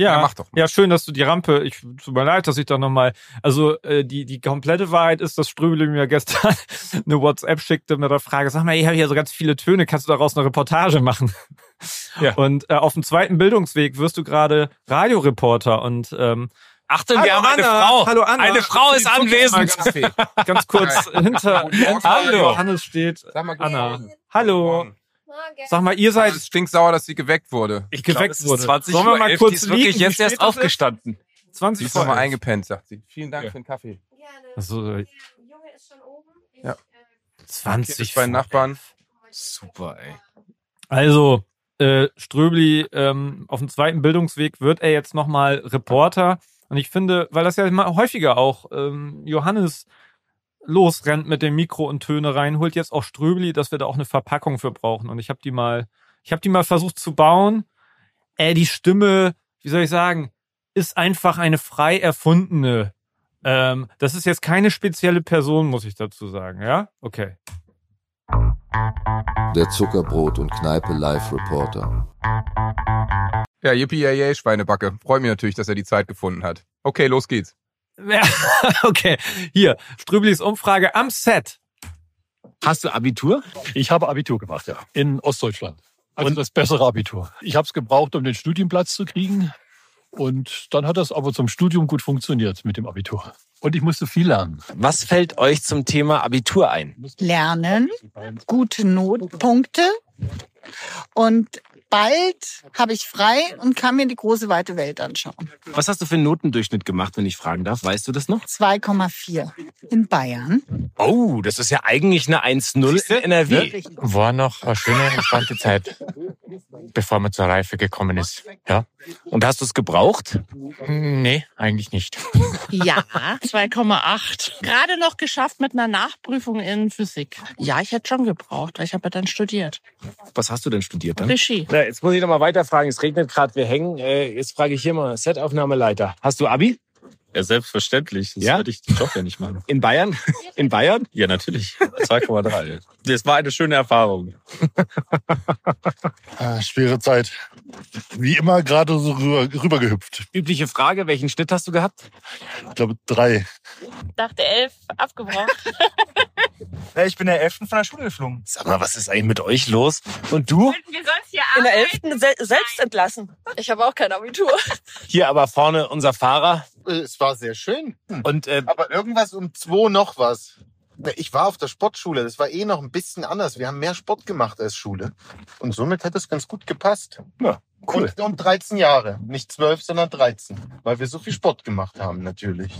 Ja, Ja, mach doch mal. ja, schön, dass du die Rampe, ich tut mir leid, dass ich da nochmal, also äh, die, die komplette Wahrheit ist, dass Ströbele mir gestern eine WhatsApp schickte mit der Frage, sag mal, ich habe hier so ganz viele Töne, kannst du daraus eine Reportage machen? Ja. Und äh, auf dem zweiten Bildungsweg wirst du gerade Radioreporter und ähm, Achtung, wir haben eine Anna. Frau. Hallo Anna. Eine Frau ist anwesend. Kaffee. Ganz kurz hinter, hinter Hallo. Johannes steht Sag mal, guten Anna. Hallo. Sag mal, ihr seid Es ist stinksauer, dass sie geweckt wurde. Ich geweckt glaub, es ist wurde. 20 Sollen wir Uhr mal 11, kurz die ist wirklich liegen, jetzt erst ist? aufgestanden. 20 Sie ist vor nochmal elf. eingepennt, sagt sie. Vielen Dank Ja. für den Kaffee. Gerne. Also, Der Junge ist schon oben. Ich, Ja. äh, 20 Ist bei den Nachbarn. Super, ey. Also, äh, Ströbli, ähm, auf dem zweiten Bildungsweg wird er jetzt nochmal Reporter. Und ich finde, weil das ja immer häufiger auch ähm, Johannes losrennt mit dem Mikro und Töne reinholt, jetzt auch Ströbli, dass wir da auch eine Verpackung für brauchen. Und ich habe die mal, ich habe die mal versucht zu bauen. Äh, die Stimme, wie soll ich sagen, ist einfach eine frei erfundene. Ähm, das ist jetzt keine spezielle Person, muss ich dazu sagen, ja? Okay. Der Zuckerbrot und Kneipe Live Reporter. Ja, yippie yay, yay, Schweinebacke. Freue mich natürlich, dass er die Zeit gefunden hat. Okay, los geht's. Ja, okay. Hier, Strüblis Umfrage am Set. Hast du Abitur? Ich habe Abitur gemacht, ja. In Ostdeutschland. Also das bessere Abitur. Ich habe es gebraucht, um den Studienplatz zu kriegen. Und dann hat das aber zum Studium gut funktioniert mit dem Abitur. Und ich musste viel lernen. Was fällt euch zum Thema Abitur ein? Lernen, gute Notpunkte und bald habe ich frei und kann mir die große weite Welt anschauen. Was hast du für einen Notendurchschnitt gemacht, wenn ich fragen darf? Weißt du das noch? 2,4 in Bayern. Oh, das ist ja eigentlich eine 1-0 in NRW. War noch eine schöne, entspannte Zeit, bevor man zur Reife gekommen ist. Ja. Und hast du es gebraucht? Nee, eigentlich nicht. Ja, 2,8. Gerade noch geschafft mit einer Nachprüfung in Physik. Ja, ich hätte schon gebraucht, weil ich habe ja dann studiert. Was hast du denn studiert dann? Regie. Na, jetzt muss ich noch mal weiterfragen. Es regnet gerade, wir hängen. Äh, jetzt frage ich hier mal, Setaufnahmeleiter. Hast du Abi? Ja, selbstverständlich. Das Ja? würde ich den Job ja nicht machen. In Bayern? In Bayern? Ja, natürlich. 2,3. Das war eine schöne Erfahrung. Ah, schwere Zeit. Wie immer gerade so rüber, rübergehüpft. Übliche Frage, welchen Schnitt hast du gehabt? Ich glaube drei. Dachte elf, abgebrochen. Ich bin der Elften von der Schule geflogen. Sag mal, was ist eigentlich mit euch los? Und du? Wir sollen hier In der elften se selbst entlassen. Ich habe auch kein Abitur. Hier aber vorne unser Fahrer. Es war sehr schön. Und äh, Aber irgendwas um zwei noch was. Ich war auf der Sportschule, das war eh noch ein bisschen anders. Wir haben mehr Sport gemacht als Schule. Und somit hat es ganz gut gepasst. Ja, cool. Und um 13 Jahre. Nicht 12, sondern 13. Weil wir so viel Sport gemacht haben, natürlich.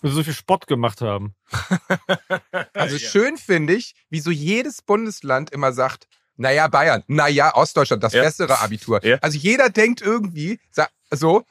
Wir so viel Spott gemacht haben. Also schön finde ich, wie so jedes Bundesland immer sagt, naja, Bayern, naja, Ostdeutschland, das Ja. bessere Abitur. Ja. Also jeder denkt irgendwie, so,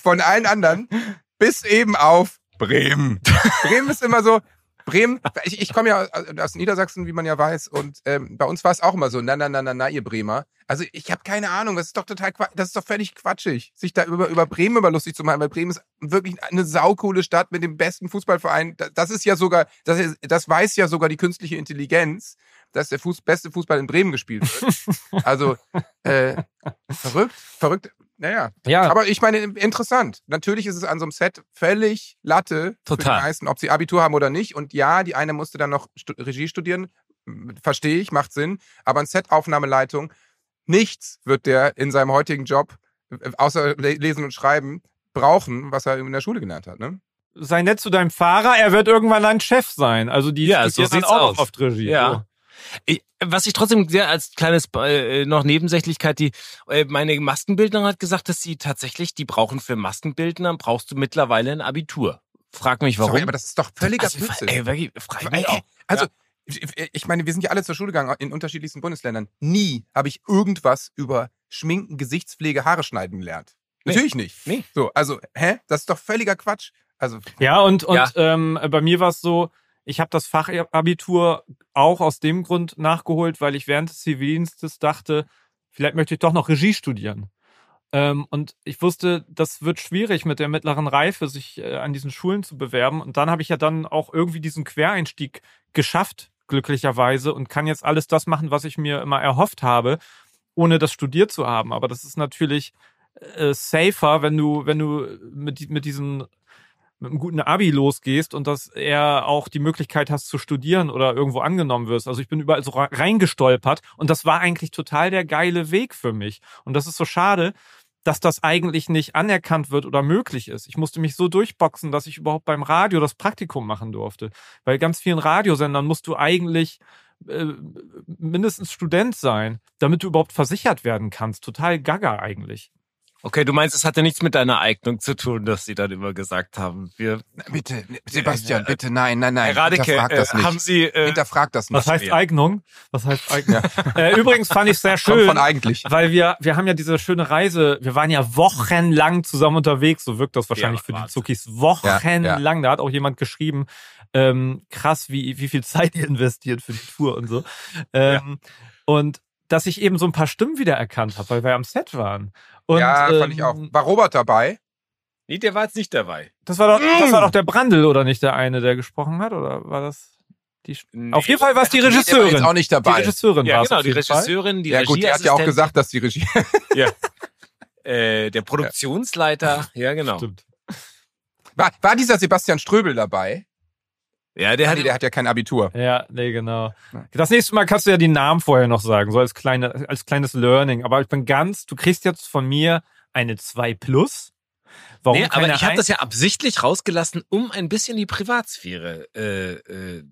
von allen anderen, bis eben auf Bremen. Bremen ist immer so, Bremen, ich, ich komme ja aus- Niedersachsen, wie man ja weiß, und ähm, bei uns war es auch immer so, na, na, na, na, na, ihr Bremer. Also ich habe keine Ahnung, das ist doch total, das ist doch völlig quatschig, sich da über, über Bremen über lustig zu machen, weil Bremen ist wirklich eine saukoole Stadt mit dem besten Fußballverein. Da- Das ist ja sogar, das, ist, das weiß ja sogar die künstliche Intelligenz, dass der Fuß, beste Fußball in Bremen gespielt wird. Also äh, verrückt, verrückt. Naja, Ja. aber ich meine, interessant. Natürlich ist es an so einem Set völlig Latte für Total. die meisten, ob sie Abitur haben oder nicht. Und ja, die eine musste dann noch Regie studieren. Verstehe ich, macht Sinn. Aber ein Set-Aufnahmeleitung, nichts wird der in seinem heutigen Job, äh, außer Le- Lesen und Schreiben, brauchen, was er in der Schule gelernt hat. Ne? Sei nett zu deinem Fahrer, er wird irgendwann ein Chef sein. Also die Ja, so sieht's auch aus. auf Regie. Ja. Ich, was ich trotzdem sehr als kleines äh, noch Nebensächlichkeit, die äh, meine Maskenbildnerin hat gesagt, dass sie tatsächlich, die brauchen für Maskenbildner brauchst du mittlerweile ein Abitur. Frag mich warum. Sorry, aber das ist doch völliger Also, Blödsinn. ey, wirklich, frag mich auch. Also, ich- ich meine, wir sind ja alle zur Schule gegangen in unterschiedlichsten Bundesländern. Nie habe ich irgendwas über Schminken, Gesichtspflege, Haare schneiden gelernt. Nee. Natürlich nicht. Nee. So, also, hä? Das ist doch völliger Quatsch. Also, Ja, und, und Ja. Ähm, bei mir war es so, ich habe das Fachabitur auch aus dem Grund nachgeholt, weil ich während des Zivildienstes dachte, vielleicht möchte ich doch noch Regie studieren. Ähm, und ich wusste, das wird schwierig mit der mittleren Reife, sich äh, an diesen Schulen zu bewerben. Und dann habe ich ja dann auch irgendwie diesen Quereinstieg geschafft, glücklicherweise, und kann jetzt alles das machen, was ich mir immer erhofft habe, ohne das studiert zu haben. Aber das ist natürlich äh, safer, wenn du, wenn du mit, mit diesen mit einem guten Abi losgehst und dass er auch die Möglichkeit hast zu studieren oder irgendwo angenommen wirst. Also ich bin überall so re- reingestolpert und das war eigentlich total der geile Weg für mich. Und das ist so schade, dass das eigentlich nicht anerkannt wird oder möglich ist. Ich musste mich so durchboxen, dass ich überhaupt beim Radio das Praktikum machen durfte. Bei ganz vielen Radiosendern musst du eigentlich äh, mindestens Student sein, damit du überhaupt versichert werden kannst. Total gaga eigentlich. Okay, du meinst, es hatte nichts mit deiner Eignung zu tun, dass sie dann immer gesagt haben, wir. Bitte, Sebastian, bitte, nein, nein, nein. Herr Radeke, hinterfrag das äh, nicht. haben Sie, äh, hinterfrag das nicht. Was heißt Ja. Eignung? Was heißt Eignung? äh, übrigens fand ich sehr Kommt schön, von eigentlich. weil wir wir haben ja diese schöne Reise. Wir waren ja wochenlang zusammen unterwegs. So wirkt das wahrscheinlich Ja, für die. Zuckis. Wochenlang. Ja, ja. Da hat auch jemand geschrieben, ähm, krass, wie wie viel Zeit ihr investiert für die Tour und so. Ähm, Und dass ich eben so ein paar Stimmen wiedererkannt habe, weil wir am Set waren. Und, ja, fand ich auch. ähm, War Robert dabei? Nee, der war jetzt nicht dabei. Das war doch, das Mm. war doch der Brandl, oder nicht der eine, der gesprochen hat? Oder war das die Nee. Auf jeden Fall war es die der war Regisseurin. jetzt auch nicht dabei. Die Regisseurin Ja, war es genau, die. Regisseurin, die ja gut, der hat ja auch gesagt, dass die Regie. Ja. Äh, der Produktionsleiter, ja genau. Stimmt. War, war dieser Sebastian Ströbel dabei? Ja, der Ah, hat, der hat ja kein Abitur. Ja, nee, genau. Das nächste Mal kannst du ja die Namen vorher noch sagen, so als kleine, als kleines Learning. Aber ich bin ganz, du kriegst jetzt von mir eine 2 plus. Warum nee, aber ich habe das ja absichtlich rausgelassen, um ein bisschen die Privatsphäre, äh, äh,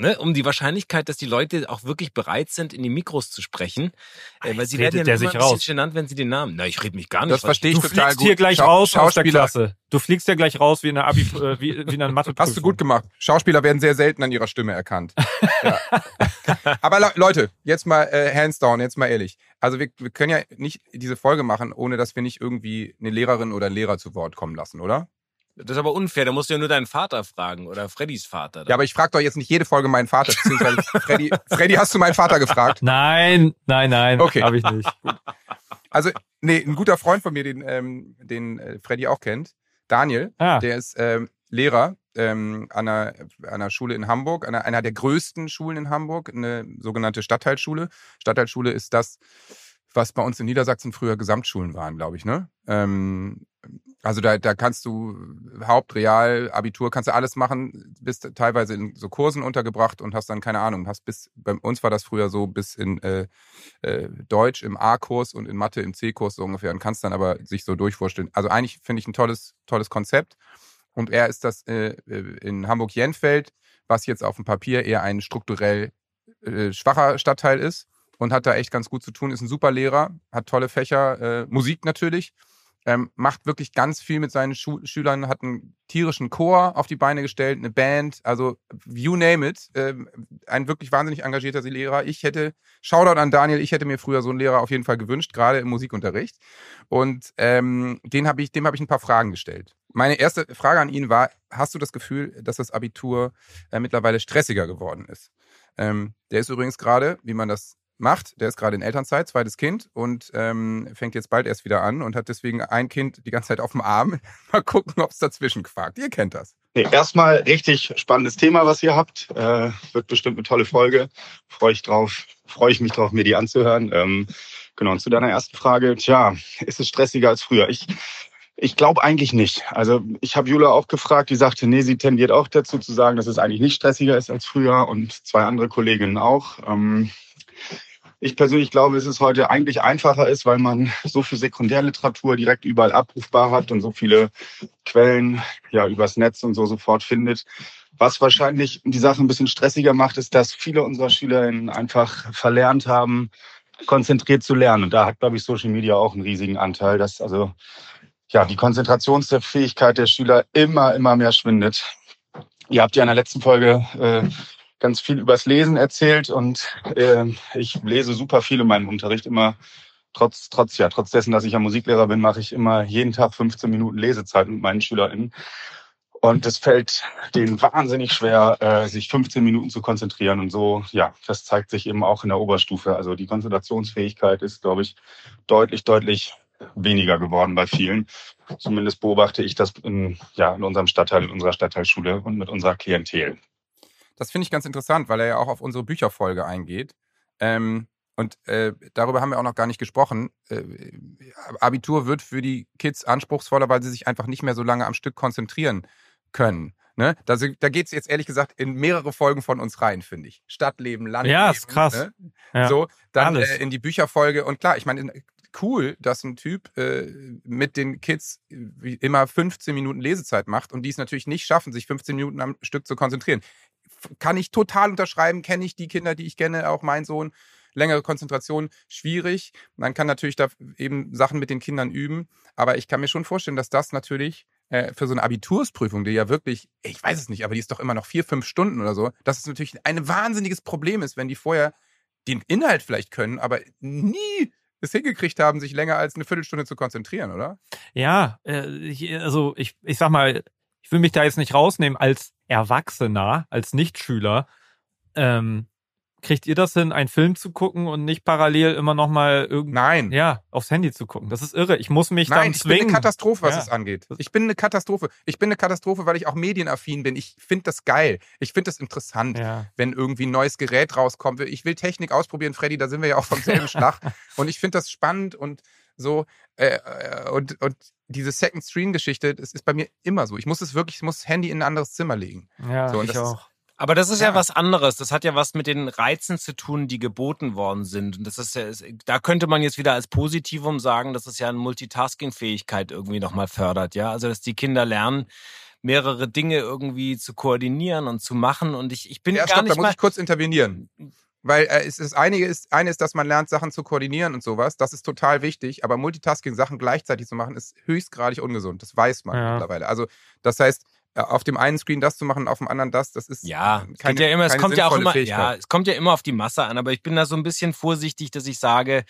ne, um die Wahrscheinlichkeit, dass die Leute auch wirklich bereit sind, in die Mikros zu sprechen, äh, weil sie redet werden ja der immer sich ein bisschen raus. genannt, wenn sie den Namen. Na, ich rede mich gar nicht. Das verstehe ich Du total fliegst gut. hier gleich Schau- raus aus der Schauspieler- Klasse. Du fliegst ja gleich raus wie in einer Abi, äh, wie, wie in einer Mathe. Hast du gut gemacht. Schauspieler werden sehr selten an ihrer Stimme erkannt. ja. Aber Le Leute, jetzt mal äh, hands down, jetzt mal ehrlich. Also wir, wir können ja nicht diese Folge machen, ohne dass wir nicht irgendwie eine Lehrerin oder einen Lehrer zu Wort kommen lassen, oder? Das ist aber unfair, da musst du ja nur deinen Vater fragen oder Freddys Vater. Ja, aber ich frage doch jetzt nicht jede Folge meinen Vater, beziehungsweise Freddy, Freddy, hast du meinen Vater gefragt? Nein, nein, nein, Okay. habe ich nicht. Also, nee, ein guter Freund von mir, den, ähm, den äh, Freddy auch kennt, Daniel, Ah. der ist ähm, Lehrer ähm, an, einer, an einer Schule in Hamburg, einer, einer der größten Schulen in Hamburg, eine sogenannte Stadtteilschule. Stadtteilschule ist das, was bei uns in Niedersachsen früher Gesamtschulen waren, glaube ich, ne? Ähm, also da, da kannst du Haupt, Real, Abitur, kannst du alles machen, bist teilweise in so Kursen untergebracht und hast dann, keine Ahnung, hast bis, bei uns war das früher so, bis in äh, äh, Deutsch im A-Kurs und in Mathe im C-Kurs so ungefähr und kannst dann aber sich so durchvorstellen. Also eigentlich finde ich ein tolles, tolles Konzept. Und er ist das äh, in Hamburg-Jenfeld, was jetzt auf dem Papier eher ein strukturell äh, schwacher Stadtteil ist und hat da echt ganz gut zu tun, ist ein super Lehrer, hat tolle Fächer, äh, Musik natürlich, ähm, macht wirklich ganz viel mit seinen Schu Schülern, hat einen tierischen Chor auf die Beine gestellt, eine Band, also you name it. Ähm, ein wirklich wahnsinnig engagierter Lehrer. Ich hätte, Shoutout an Daniel, ich hätte mir früher so einen Lehrer auf jeden Fall gewünscht, gerade im Musikunterricht. Und ähm, den hab ich, dem habe ich ein paar Fragen gestellt. Meine erste Frage an ihn war, hast du das Gefühl, dass das Abitur äh, mittlerweile stressiger geworden ist? Ähm, der ist übrigens gerade, wie man das macht. Der ist gerade in Elternzeit, zweites Kind und ähm, fängt jetzt bald erst wieder an und hat deswegen ein Kind die ganze Zeit auf dem Arm. Mal gucken, ob es dazwischen quakt. Ihr kennt das. Nee, erstmal richtig spannendes Thema, was ihr habt. Äh, wird bestimmt eine tolle Folge. Freue ich drauf, freue ich mich drauf, mir die anzuhören. Ähm, genau, und zu deiner ersten Frage, tja, ist es stressiger als früher? Ich, ich glaube eigentlich nicht. Also ich habe Jula auch gefragt, die sagte, nee, sie tendiert auch dazu zu sagen, dass es eigentlich nicht stressiger ist als früher und zwei andere Kolleginnen auch. Ähm, ich persönlich glaube, es ist heute eigentlich einfacher ist, weil man so viel Sekundärliteratur direkt überall abrufbar hat und so viele Quellen ja übers Netz und so sofort findet. Was wahrscheinlich die Sache ein bisschen stressiger macht, ist, dass viele unserer SchülerInnen einfach verlernt haben, konzentriert zu lernen. Und da hat, glaube ich, Social Media auch einen riesigen Anteil, dass also ja die Konzentrationsfähigkeit der Schüler immer, immer mehr schwindet. Ihr habt ja in der letzten Folge äh, ganz viel übers Lesen erzählt und äh, ich lese super viel in meinem Unterricht immer. Trotz, trotz, ja, trotz dessen, dass ich ja Musiklehrer bin, mache ich immer jeden Tag 15 Minuten Lesezeit mit meinen SchülerInnen. Und es fällt denen wahnsinnig schwer, äh, sich 15 Minuten zu konzentrieren. Und so, ja, das zeigt sich eben auch in der Oberstufe. Also die Konzentrationsfähigkeit ist, glaube ich, deutlich, deutlich weniger geworden bei vielen. Zumindest beobachte ich das in, ja, in unserem Stadtteil, in unserer Stadtteilschule und mit unserer Klientel. Das finde ich ganz interessant, weil er ja auch auf unsere Bücherfolge eingeht. Ähm, und äh, darüber haben wir auch noch gar nicht gesprochen. Äh, Abitur wird für die Kids anspruchsvoller, weil sie sich einfach nicht mehr so lange am Stück konzentrieren können. Ne? Da, da geht es jetzt ehrlich gesagt in mehrere Folgen von uns rein, finde ich. Stadtleben, Landleben. Ja, ist krass. Ne? Ja, So, dann äh, in die Bücherfolge. Und klar, ich meine, cool, dass ein Typ äh, mit den Kids wie immer 15 Minuten Lesezeit macht und die es natürlich nicht schaffen, sich 15 Minuten am Stück zu konzentrieren. Kann ich total unterschreiben, kenne ich die Kinder, die ich kenne, auch mein Sohn. Längere Konzentration schwierig. Man kann natürlich da eben Sachen mit den Kindern üben, aber ich kann mir schon vorstellen, dass das natürlich äh, für so eine Abitursprüfung, die ja wirklich, ich weiß es nicht, aber die ist doch immer noch vier, fünf Stunden oder so, dass es natürlich ein wahnsinniges Problem ist, wenn die vorher den Inhalt vielleicht können, aber nie es hingekriegt haben, sich länger als eine Viertelstunde zu konzentrieren, oder? Ja, äh, also ich, ich sag mal, ich will mich da jetzt nicht rausnehmen als Erwachsener, als Nichtschüler. Ähm, kriegt ihr das hin, einen Film zu gucken und nicht parallel immer noch mal irgendwie Nein. ja aufs Handy zu gucken? Das ist irre. Ich muss mich Nein, dann ich bin zwingen. eine Katastrophe, was Ja. es angeht. Ich bin eine Katastrophe. Ich bin eine Katastrophe, weil ich auch medienaffin bin. Ich finde das geil. Ich finde das interessant, Ja. wenn irgendwie ein neues Gerät rauskommt. Ich will Technik ausprobieren, Freddy, da sind wir ja auch vom selben Schlag. Und ich finde das spannend und so. Äh, äh, und, und diese Second Screen-Geschichte, das ist bei mir immer so. Ich muss es wirklich, ich muss das Handy in ein anderes Zimmer legen. Ja, so, und ich das auch. Aber das ist ja. Ja. was anderes. Das hat ja was mit den Reizen zu tun, die geboten worden sind. Und das ist ja, da könnte man jetzt wieder als Positivum sagen, dass es ja eine Multitasking-Fähigkeit irgendwie nochmal fördert. Ja, also dass die Kinder lernen, mehrere Dinge irgendwie zu koordinieren und zu machen. Und ich, ich bin ja, gar stopp, nicht da muss mal. ich kurz intervenieren. Weil äh, es ist einige ist, eine ist, dass man lernt, Sachen zu koordinieren und sowas. Das ist total wichtig. Aber Multitasking, Sachen gleichzeitig zu machen, ist höchstgradig ungesund. Das weiß man Ja. mittlerweile. Also, das heißt, äh, auf dem einen Screen das zu machen, auf dem anderen das, das ist Ja, es keine, ja immer, es kommt ja auch immer, Fähigkeit. ja, es kommt ja immer auf die Masse an, aber ich bin da so ein bisschen vorsichtig, dass ich sage,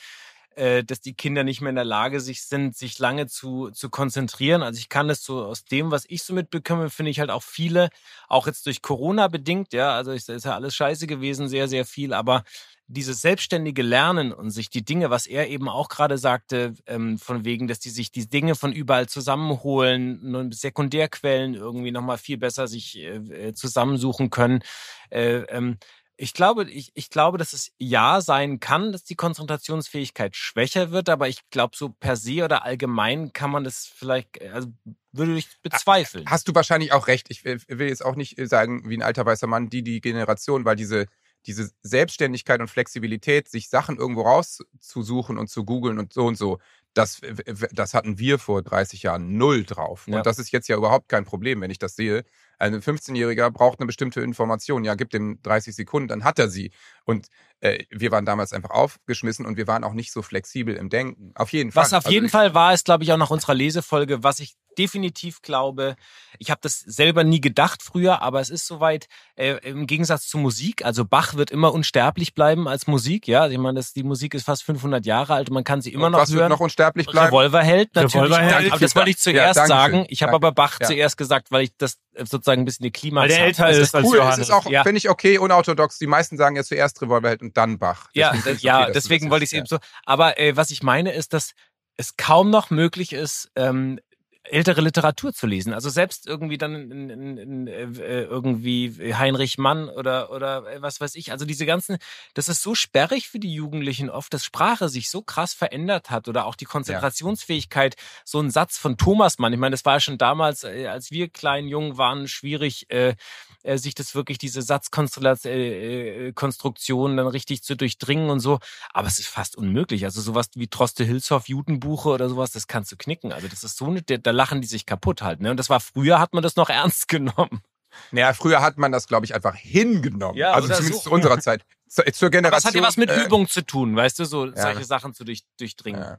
äh, dass die Kinder nicht mehr in der Lage sich sind, sich lange zu, zu konzentrieren. Also ich kann das so aus dem, was ich so mitbekomme, finde ich halt auch viele, auch jetzt durch Corona bedingt, ja, also es ist ja alles scheiße gewesen, sehr, sehr viel, aber dieses selbstständige Lernen und sich die Dinge, was er eben auch gerade sagte, ähm, von wegen, dass die sich die Dinge von überall zusammenholen, und Sekundärquellen irgendwie nochmal viel besser sich äh, äh, zusammensuchen können. Äh, ähm, ich glaube, ich, ich glaube, dass es ja sein kann, dass die Konzentrationsfähigkeit schwächer wird, aber ich glaube, so per se oder allgemein kann man das vielleicht, äh, also würde ich bezweifeln. Hast du wahrscheinlich auch recht. Ich will will jetzt auch nicht sagen, wie ein alter weißer Mann, die, die Generation, weil diese, diese Selbstständigkeit und Flexibilität, sich Sachen irgendwo rauszusuchen und zu googeln und so und so, das, das hatten wir vor 30 Jahren null drauf. Ja. Und das ist jetzt ja überhaupt kein Problem, wenn ich das sehe. Ein 15-Jähriger braucht eine bestimmte Information. Ja, gib dem 30 Sekunden, dann hat er sie. Und äh, wir waren damals einfach aufgeschmissen und wir waren auch nicht so flexibel im Denken. Auf jeden Fall. Was auf Also jeden Fall war, ist, glaube ich, auch nach unserer Lesefolge, was ich definitiv glaube, ich habe das selber nie gedacht früher, aber es ist soweit, äh, im Gegensatz zu Musik, also Bach wird immer unsterblich bleiben als Musik, ja, ich meine, das, die Musik ist fast 500 Jahre alt und man kann sie immer Und noch was wird hören. noch unsterblich bleiben? Revolverheld, natürlich. Revolverheld. Aber das wollte ich Ja, zuerst schön. sagen. Ich habe aber Bach Ja. zuerst gesagt, weil ich das äh, sozusagen ein bisschen die Klimax Weil der älter ist das- als cool, Johannes. es ist auch, Ja. finde ich, okay, unorthodox. Die meisten sagen ja zuerst Revolverheld und dann Bach. Ja, das, ja, okay, du deswegen das wollte ich es eben so. Aber äh, was ich meine ist, dass es kaum noch möglich ist, ähm, ältere Literatur zu lesen. Also selbst irgendwie dann in, in, in, äh, irgendwie Heinrich Mann oder oder äh, was weiß ich. Also diese ganzen, das ist so sperrig für die Jugendlichen oft, dass Sprache sich so krass verändert hat oder auch die Konzentrationsfähigkeit. So ein Satz von Thomas Mann. Ich meine, das war ja schon damals, äh, als wir klein jung waren, schwierig. Äh, äh, sich das wirklich diese Satzkonstruktion äh, äh, dann richtig zu durchdringen und so. Aber es ist fast unmöglich. Also sowas wie Troste Hilshoff, Judenbuche oder sowas, das kannst du knicken. Also das ist so eine, da lachen die sich kaputt halt. Ne? Und das war früher, hat man das noch ernst genommen. Ja, früher hat man das, glaube ich, einfach hingenommen. Ja, also zumindest so. zu unserer Zeit. Zu, zur Generation. Aber es hat ja was mit äh, Übung zu tun, weißt du, so Ja. solche Sachen zu durch, durchdringen. Ja.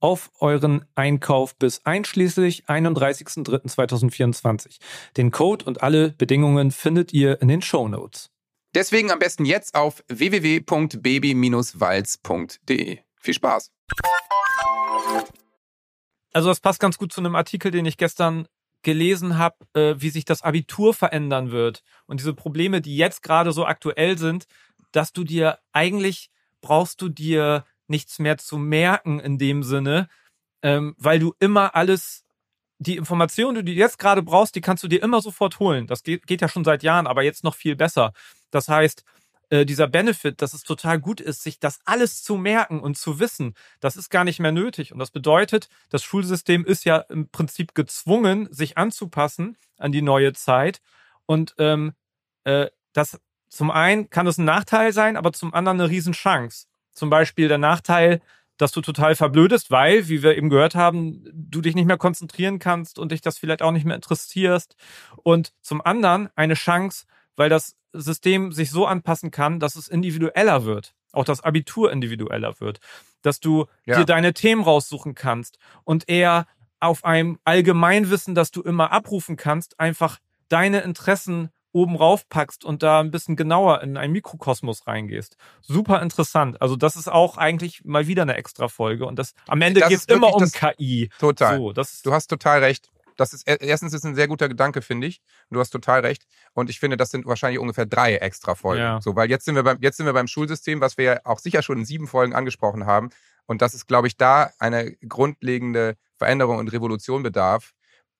auf euren Einkauf bis einschließlich 31.03.2024. Den Code und alle Bedingungen findet ihr in den Show Notes. Deswegen am besten jetzt auf www.baby-walz.de. Viel Spaß! Also das passt ganz gut zu einem Artikel, den ich gestern gelesen habe, äh, wie sich das Abitur verändern wird und diese Probleme, die jetzt gerade so aktuell sind, dass du dir eigentlich brauchst du dir nichts mehr zu merken in dem Sinne, ähm, weil du immer alles, die Informationen, die du jetzt gerade brauchst, die kannst du dir immer sofort holen. Das geht, geht ja schon seit Jahren, aber jetzt noch viel besser. Das heißt, äh, dieser Benefit, dass es total gut ist, sich das alles zu merken und zu wissen, das ist gar nicht mehr nötig. Und das bedeutet, das Schulsystem ist ja im Prinzip gezwungen, sich anzupassen an die neue Zeit. Und ähm, äh, das zum einen kann es ein Nachteil sein, aber zum anderen eine Riesenchance. Zum Beispiel der Nachteil, dass du total verblödest, weil, wie wir eben gehört haben, du dich nicht mehr konzentrieren kannst und dich das vielleicht auch nicht mehr interessierst. Und zum anderen eine Chance, weil das System sich so anpassen kann, dass es individueller wird. Auch das Abitur individueller wird. Dass du Ja. dir deine Themen raussuchen kannst und eher auf einem Allgemeinwissen, das du immer abrufen kannst, einfach deine Interessen oben raufpackst und da ein bisschen genauer in einen Mikrokosmos reingehst. Super interessant. Also das ist auch eigentlich mal wieder eine extra Folge und das am Ende geht es immer um das- KI. Total. So, du hast total recht. Das ist erstens ist ein sehr guter Gedanke, finde ich. Du hast total recht. Und ich finde, das sind wahrscheinlich ungefähr drei extra Folgen. Ja. So, weil jetzt sind wir beim, jetzt sind wir beim Schulsystem, was wir ja auch sicher schon in sieben Folgen angesprochen haben. Und das ist, glaube ich, da eine grundlegende Veränderung und Revolution bedarf.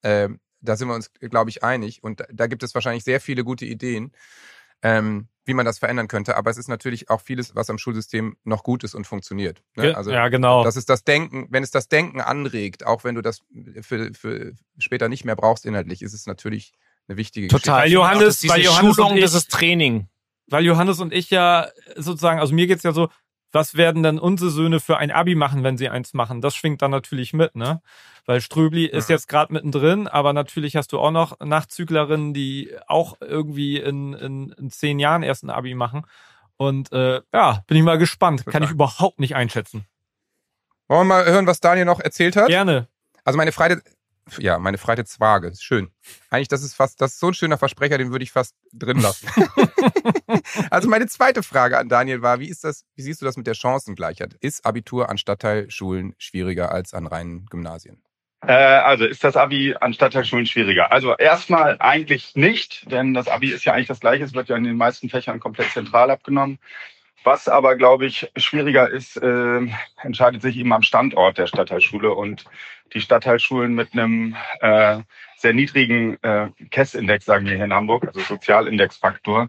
Ähm, da sind wir uns, glaube ich, einig. Und da- da gibt es wahrscheinlich sehr viele gute Ideen, ähm, wie man das verändern könnte. Aber es ist natürlich auch vieles, was am Schulsystem noch gut ist und funktioniert. Ge- ja, genau. Das ist das Denken, wenn es das Denken anregt, auch wenn du das für, für später nicht mehr brauchst inhaltlich, ist es natürlich eine wichtige Total. Weil Geschichte. Johannes, weil Johannes und ich, dieses Training. Weil Johannes und ich ja sozusagen, also mir geht's ja so, was werden denn unsere Söhne für ein Abi machen, wenn sie eins machen? Das schwingt dann natürlich mit, ne? Weil Ströbli ist jetzt gerade mittendrin, aber natürlich hast du auch noch Nachzüglerinnen, die auch irgendwie in, in, in zehn Jahren erst ein Abi machen. Und äh, ja, bin ich mal gespannt. Kann ich überhaupt nicht einschätzen. Wollen wir mal hören, was Daniel noch erzählt hat? Gerne. Also meine Freite, ja, meine Freite Zwage, ist schön. Eigentlich, das ist fast, das ist so ein schöner Versprecher, den würde ich fast drin lassen. also meine zweite Frage an Daniel war, wie ist das, wie siehst du das mit der Chancengleichheit? Ist Abitur an Stadtteilschulen schwieriger als an reinen Gymnasien? Äh, also ist das Abi an Stadtteilschulen schwieriger? Also erstmal eigentlich nicht, denn das Abi ist ja eigentlich das gleiche. Es wird ja in den meisten Fächern komplett zentral abgenommen. Was aber, glaube ich, schwieriger ist, äh, entscheidet sich eben am Standort der Stadtteilschule. Und die Stadtteilschulen mit einem äh, sehr niedrigen äh, KESS-Index, sagen wir hier in Hamburg, also Sozialindexfaktor,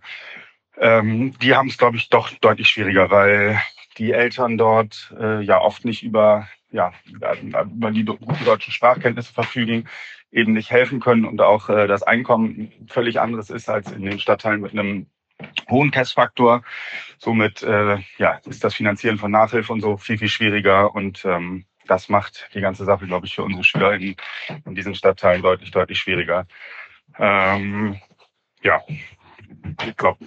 ähm, die haben es, glaube ich, doch deutlich schwieriger, weil die Eltern dort äh, ja oft nicht über, ja, über die guten deutschen Sprachkenntnisse verfügen, eben nicht helfen können und auch äh, das Einkommen völlig anderes ist als in den Stadtteilen mit einem hohen KESS-Faktor. Somit äh, ja, ist das Finanzieren von Nachhilfe und so viel, viel schwieriger und ähm, das macht die ganze Sache, glaube ich, für unsere Schüler in, in diesen Stadtteilen deutlich, deutlich schwieriger. Ähm, ja, ich glaube,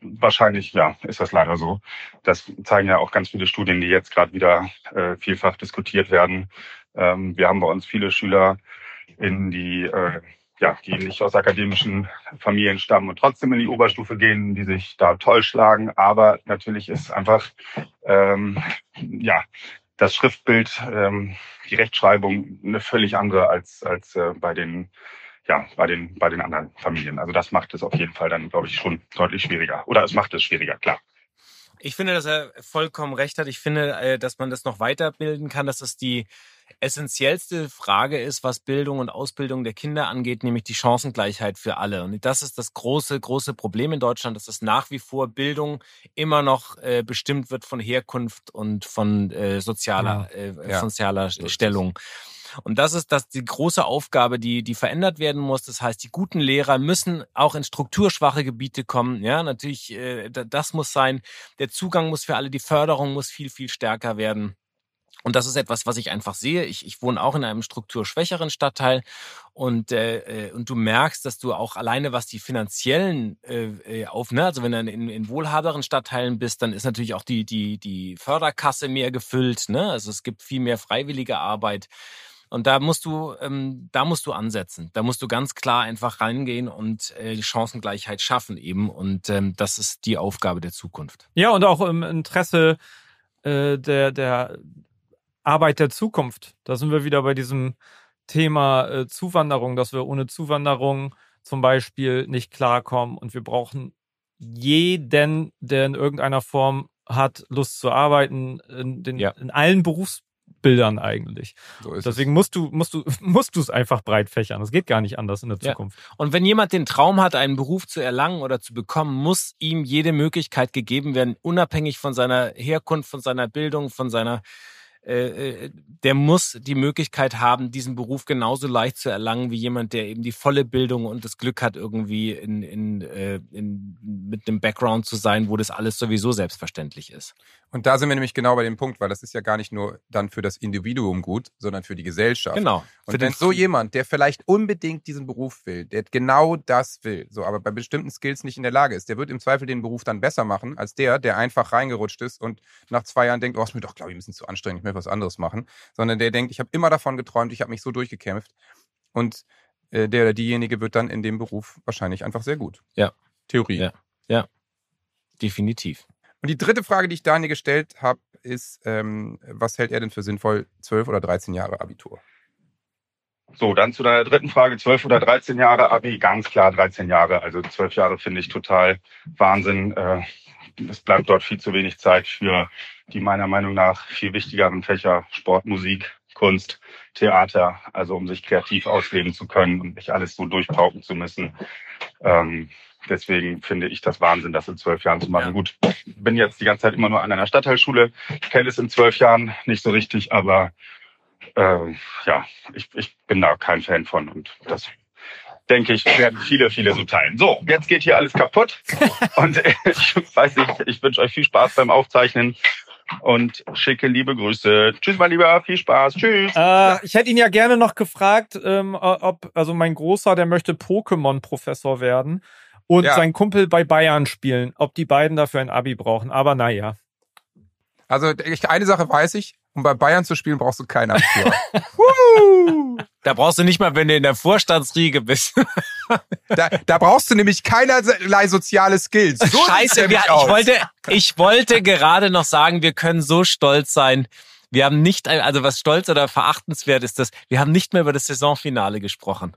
wahrscheinlich ja, ist das leider so. Das zeigen ja auch ganz viele Studien, die jetzt gerade wieder äh, vielfach diskutiert werden. Ähm, wir haben bei uns viele Schüler in die äh, ja, die nicht aus akademischen Familien stammen und trotzdem in die Oberstufe gehen, die sich da toll schlagen. Aber natürlich ist einfach ähm, ja das Schriftbild, ähm, die Rechtschreibung eine völlig andere als als äh, bei den ja bei den bei den anderen Familien. Also das macht es auf jeden Fall dann, glaube ich, schon deutlich schwieriger. Oder es macht es schwieriger, klar. Ich finde, dass er vollkommen recht hat. Ich finde, äh, dass man das noch weiterbilden kann, dass es die essentiellste Frage ist, was Bildung und Ausbildung der Kinder angeht, nämlich die Chancengleichheit für alle. Und das ist das große, große Problem in Deutschland, dass es nach wie vor Bildung immer noch äh, bestimmt wird von Herkunft und von äh, sozialer, äh, Ja. sozialer es. Stellung. Und das ist das die große Aufgabe, die die verändert werden muss. Das heißt, die guten Lehrer müssen auch in strukturschwache Gebiete kommen. Ja, natürlich, äh, da- das muss sein. Der Zugang muss für alle, die Förderung muss viel viel stärker werden. Und das ist etwas, was ich einfach sehe. Ich, ich wohne auch in einem strukturschwächeren Stadtteil und, äh, äh, und du merkst, dass du auch alleine was die finanziellen äh, äh, auf, ne, also wenn du in, in wohlhaberen Stadtteilen bist, dann ist natürlich auch die, die, die Förderkasse mehr gefüllt. Ne? Also es gibt viel mehr freiwillige Arbeit. Und da musst du, ähm, da musst du ansetzen. Da musst du ganz klar einfach reingehen und äh, Chancengleichheit schaffen eben. Und ähm, das ist die Aufgabe der Zukunft. Ja, und auch im Interesse äh, der, der Arbeit der Zukunft. Da sind wir wieder bei diesem Thema äh, Zuwanderung, dass wir ohne Zuwanderung zum Beispiel nicht klarkommen und wir brauchen jeden, der in irgendeiner Form hat, Lust zu arbeiten, in, den, in allen Berufsbildern eigentlich. So Deswegen musst du, musst du, musst du es einfach breit fächern. Das geht gar nicht anders in der Ja. Zukunft. Und wenn jemand den Traum hat, einen Beruf zu erlangen oder zu bekommen, muss ihm jede Möglichkeit gegeben werden, unabhängig von seiner Herkunft, von seiner Bildung, von seiner äh, äh, der muss die Möglichkeit haben, diesen Beruf genauso leicht zu erlangen wie jemand, der eben die volle Bildung und das Glück hat, irgendwie in, in, äh, in, mit einem Background zu sein, wo das alles sowieso selbstverständlich ist. Und da sind wir nämlich genau bei dem Punkt, weil das ist ja gar nicht nur dann für das Individuum gut, sondern für die Gesellschaft. Genau. Und wenn so jemand, der vielleicht unbedingt diesen Beruf will, der genau das will, so aber bei bestimmten Skills nicht in der Lage ist, der wird im Zweifel den Beruf dann besser machen als der, der einfach reingerutscht ist und nach zwei Jahren denkt, oh, ist mir doch, glaube ich, ein bisschen zu anstrengend, ich möchte was anderes machen, sondern der denkt, ich habe immer davon geträumt, ich habe mich so durchgekämpft und äh, der oder diejenige wird dann in dem Beruf wahrscheinlich einfach sehr gut. Ja. Theorie. Ja. Ja. Definitiv. Und die dritte Frage, die ich Daniel gestellt habe, ist, ähm, was hält er denn für sinnvoll, 12 oder 13 Jahre Abitur? So, dann zu deiner dritten Frage, 12 oder 13 Jahre Abi, ganz klar 13 Jahre. Also 12 Jahre finde ich total Wahnsinn. Äh, Es bleibt dort viel zu wenig Zeit für die meiner Meinung nach viel wichtigeren Fächer Sport, Musik, Kunst, Theater, also um sich kreativ ausleben zu können und nicht alles so durchpauken zu müssen. Ähm, deswegen finde ich das Wahnsinn, das in zwölf Jahren zu machen. Gut, bin jetzt die ganze Zeit immer nur an einer Stadtteilschule, kenne es in zwölf Jahren nicht so richtig, aber äh, ja, ich, ich bin da kein Fan von und das denke ich, werden viele, viele so teilen. So, jetzt geht hier alles kaputt und ich weiß nicht, ich wünsche euch viel Spaß beim Aufzeichnen und schicke liebe Grüße. Tschüss, mein Lieber, viel Spaß, tschüss. Äh, ich hätte ihn ja gerne noch gefragt, ähm, ob, also mein Großer, der möchte Pokémon-Professor werden und Ja. sein Kumpel bei Bayern spielen, ob die beiden dafür ein Abi brauchen. Aber naja. Also ich, eine Sache weiß ich, um bei Bayern zu spielen, brauchst du kein Abitur. Da brauchst du nicht mal, wenn du in der Vorstandsriege bist. da, da brauchst du nämlich keinerlei soziale Skills. So Scheiße, wir, ich wollte, ich wollte gerade noch sagen, wir können so stolz sein. Wir haben nicht, also was stolz oder verachtenswert ist das, wir haben nicht mehr über das Saisonfinale gesprochen.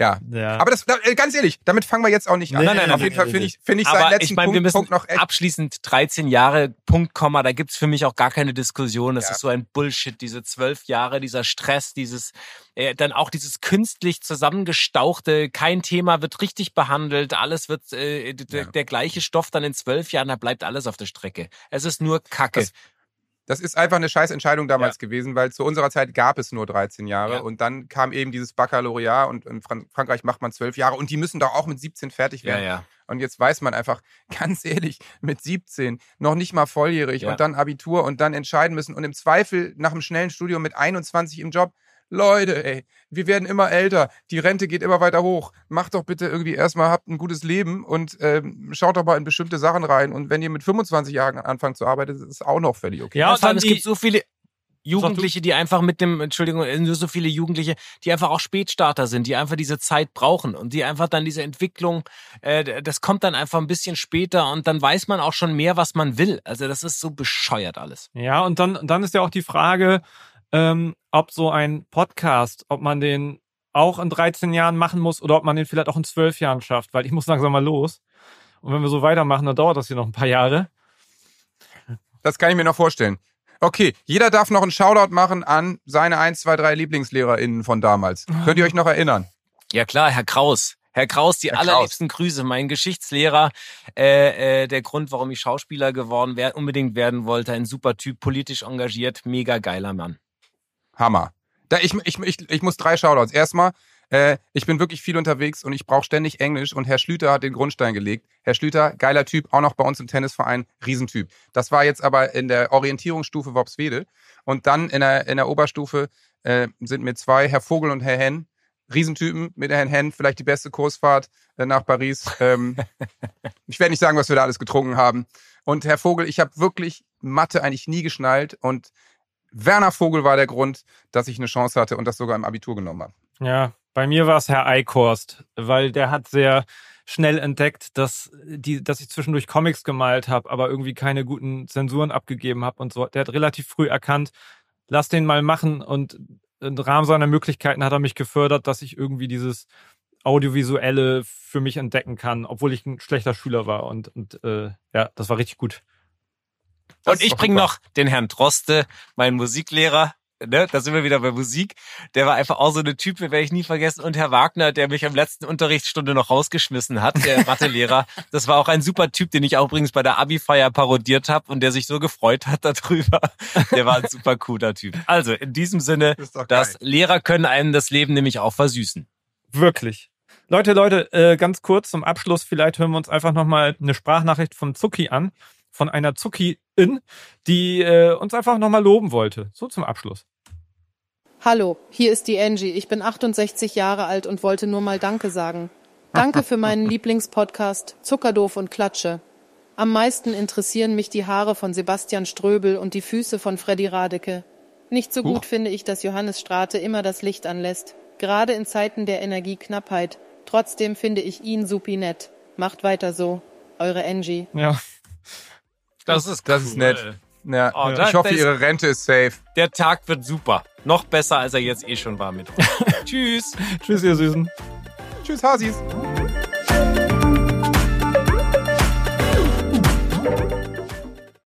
Ja. Aber das, da, äh, ganz ehrlich, damit fangen wir jetzt auch nicht an. Nein, nein, nein, Auf jeden nein, Fall finde ich, finde ich Aber seinen letzten ich meine, wir Punkt, müssen Punkt noch echt. abschließend 13 Jahre, Punkt, Komma, da gibt's für mich auch gar keine Diskussion. Das ist so ein Bullshit, diese zwölf Jahre, dieser Stress, dieses, äh, dann auch dieses künstlich zusammengestauchte, kein Thema wird richtig behandelt, alles wird, äh, der, der gleiche Stoff dann in zwölf Jahren, da bleibt alles auf der Strecke. Es ist nur Kacke. Das, das ist einfach eine scheiß Entscheidung damals gewesen, weil zu unserer Zeit gab es nur 13 Jahre und dann kam eben dieses Baccalaureat und in Fran Frankreich macht man 12 Jahre und die müssen doch auch mit 17 fertig werden. Ja, ja. Und jetzt weiß man einfach, ganz ehrlich, mit 17, noch nicht mal volljährig Ja. und dann Abitur und dann entscheiden müssen und im Zweifel nach einem schnellen Studium mit 21 im Job. Leute, ey, wir werden immer älter, die Rente geht immer weiter hoch. Macht doch bitte irgendwie erstmal, habt ein gutes Leben und ähm, schaut doch mal in bestimmte Sachen rein. Und wenn ihr mit 25 Jahren anfangt zu arbeiten, ist es auch noch völlig okay. Ja, vor allem, es gibt so viele Jugendliche, die einfach mit dem, Entschuldigung, nur so viele Jugendliche, die einfach auch Spätstarter sind, die einfach diese Zeit brauchen und die einfach dann diese Entwicklung, äh, das kommt dann einfach ein bisschen später und dann weiß man auch schon mehr, was man will. Also das ist so bescheuert alles. Ja, und dann, dann ist ja auch die Frage, ähm, ob so ein Podcast, ob man den auch in 13 Jahren machen muss oder ob man den vielleicht auch in 12 Jahren schafft, weil ich muss langsam mal los. Und wenn wir so weitermachen, dann dauert das hier noch ein paar Jahre. Das kann ich mir noch vorstellen. Okay, jeder darf noch einen Shoutout machen an seine 1, 2, 3 LieblingslehrerInnen von damals. Könnt ihr euch noch erinnern? Ja klar, Herr Kraus. Herr Kraus, die allerliebsten Grüße. Mein Geschichtslehrer, äh, äh, der Grund, warum ich Schauspieler geworden wer unbedingt werden wollte. Ein super Typ, politisch engagiert, mega geiler Mann. Hammer. Da, ich, ich, ich, ich muss drei Shoutouts. Erstmal, äh, ich bin wirklich viel unterwegs und ich brauche ständig Englisch und Herr Schlüter hat den Grundstein gelegt. Herr Schlüter, geiler Typ, auch noch bei uns im Tennisverein, Riesentyp. Das war jetzt aber in der Orientierungsstufe Worpswede und dann in der, in der Oberstufe äh, sind mir zwei, Herr Vogel und Herr Henn, Riesentypen mit Herrn Henn, vielleicht die beste Kursfahrt äh, nach Paris. Ähm, ich werde nicht sagen, was wir da alles getrunken haben. Und Herr Vogel, ich habe wirklich Mathe eigentlich nie geschnallt und Werner Vogel war der Grund, dass ich eine Chance hatte und das sogar im Abitur genommen habe. Ja, bei mir war es Herr Eichhorst, weil der hat sehr schnell entdeckt, dass die, dass ich zwischendurch Comics gemalt habe, aber irgendwie keine guten Zensuren abgegeben habe und so. Der hat relativ früh erkannt, lass den mal machen und im Rahmen seiner Möglichkeiten hat er mich gefördert, dass ich irgendwie dieses Audiovisuelle für mich entdecken kann, obwohl ich ein schlechter Schüler war und, und äh, ja, das war richtig gut. Und ich bringe noch den Herrn Droste, meinen Musiklehrer. Ne, da sind wir wieder bei Musik. Der war einfach auch so eine Typ, werde ich nie vergessen. Und Herr Wagner, der mich am letzten Unterrichtsstunde noch rausgeschmissen hat, der Mathelehrer. Das war auch ein super Typ, den ich auch übrigens bei der Abi-Feier parodiert habe und der sich so gefreut hat darüber. Der war ein super cooler Typ. Also in diesem Sinne, dass Lehrer können einem das Leben nämlich auch versüßen. Wirklich. Leute, Leute, äh, ganz kurz zum Abschluss, vielleicht hören wir uns einfach nochmal eine Sprachnachricht von Zucki an, von einer Zucki-In, die äh, uns einfach nochmal loben wollte. So zum Abschluss. Hallo, hier ist die Angie. Ich bin 68 Jahre alt und wollte nur mal Danke sagen. Danke für meinen Lieblingspodcast Zuckerdoof und Klatsche. Am meisten interessieren mich die Haare von Sebastian Ströbel und die Füße von Freddy Radeke. Nicht so gut finde ich, dass Johannes Strate immer das Licht anlässt, gerade in Zeiten der Energieknappheit. Trotzdem finde ich ihn supi nett. Macht weiter so. Eure Angie. Ja. Das ist Das ist nett. Ja. Oh, da- ich hoffe, da ist- Ihre Rente ist safe. Der Tag wird super. Noch besser, als er jetzt eh schon war mit uns. Tschüss. Tschüss, ihr Süßen. Tschüss, Hasis.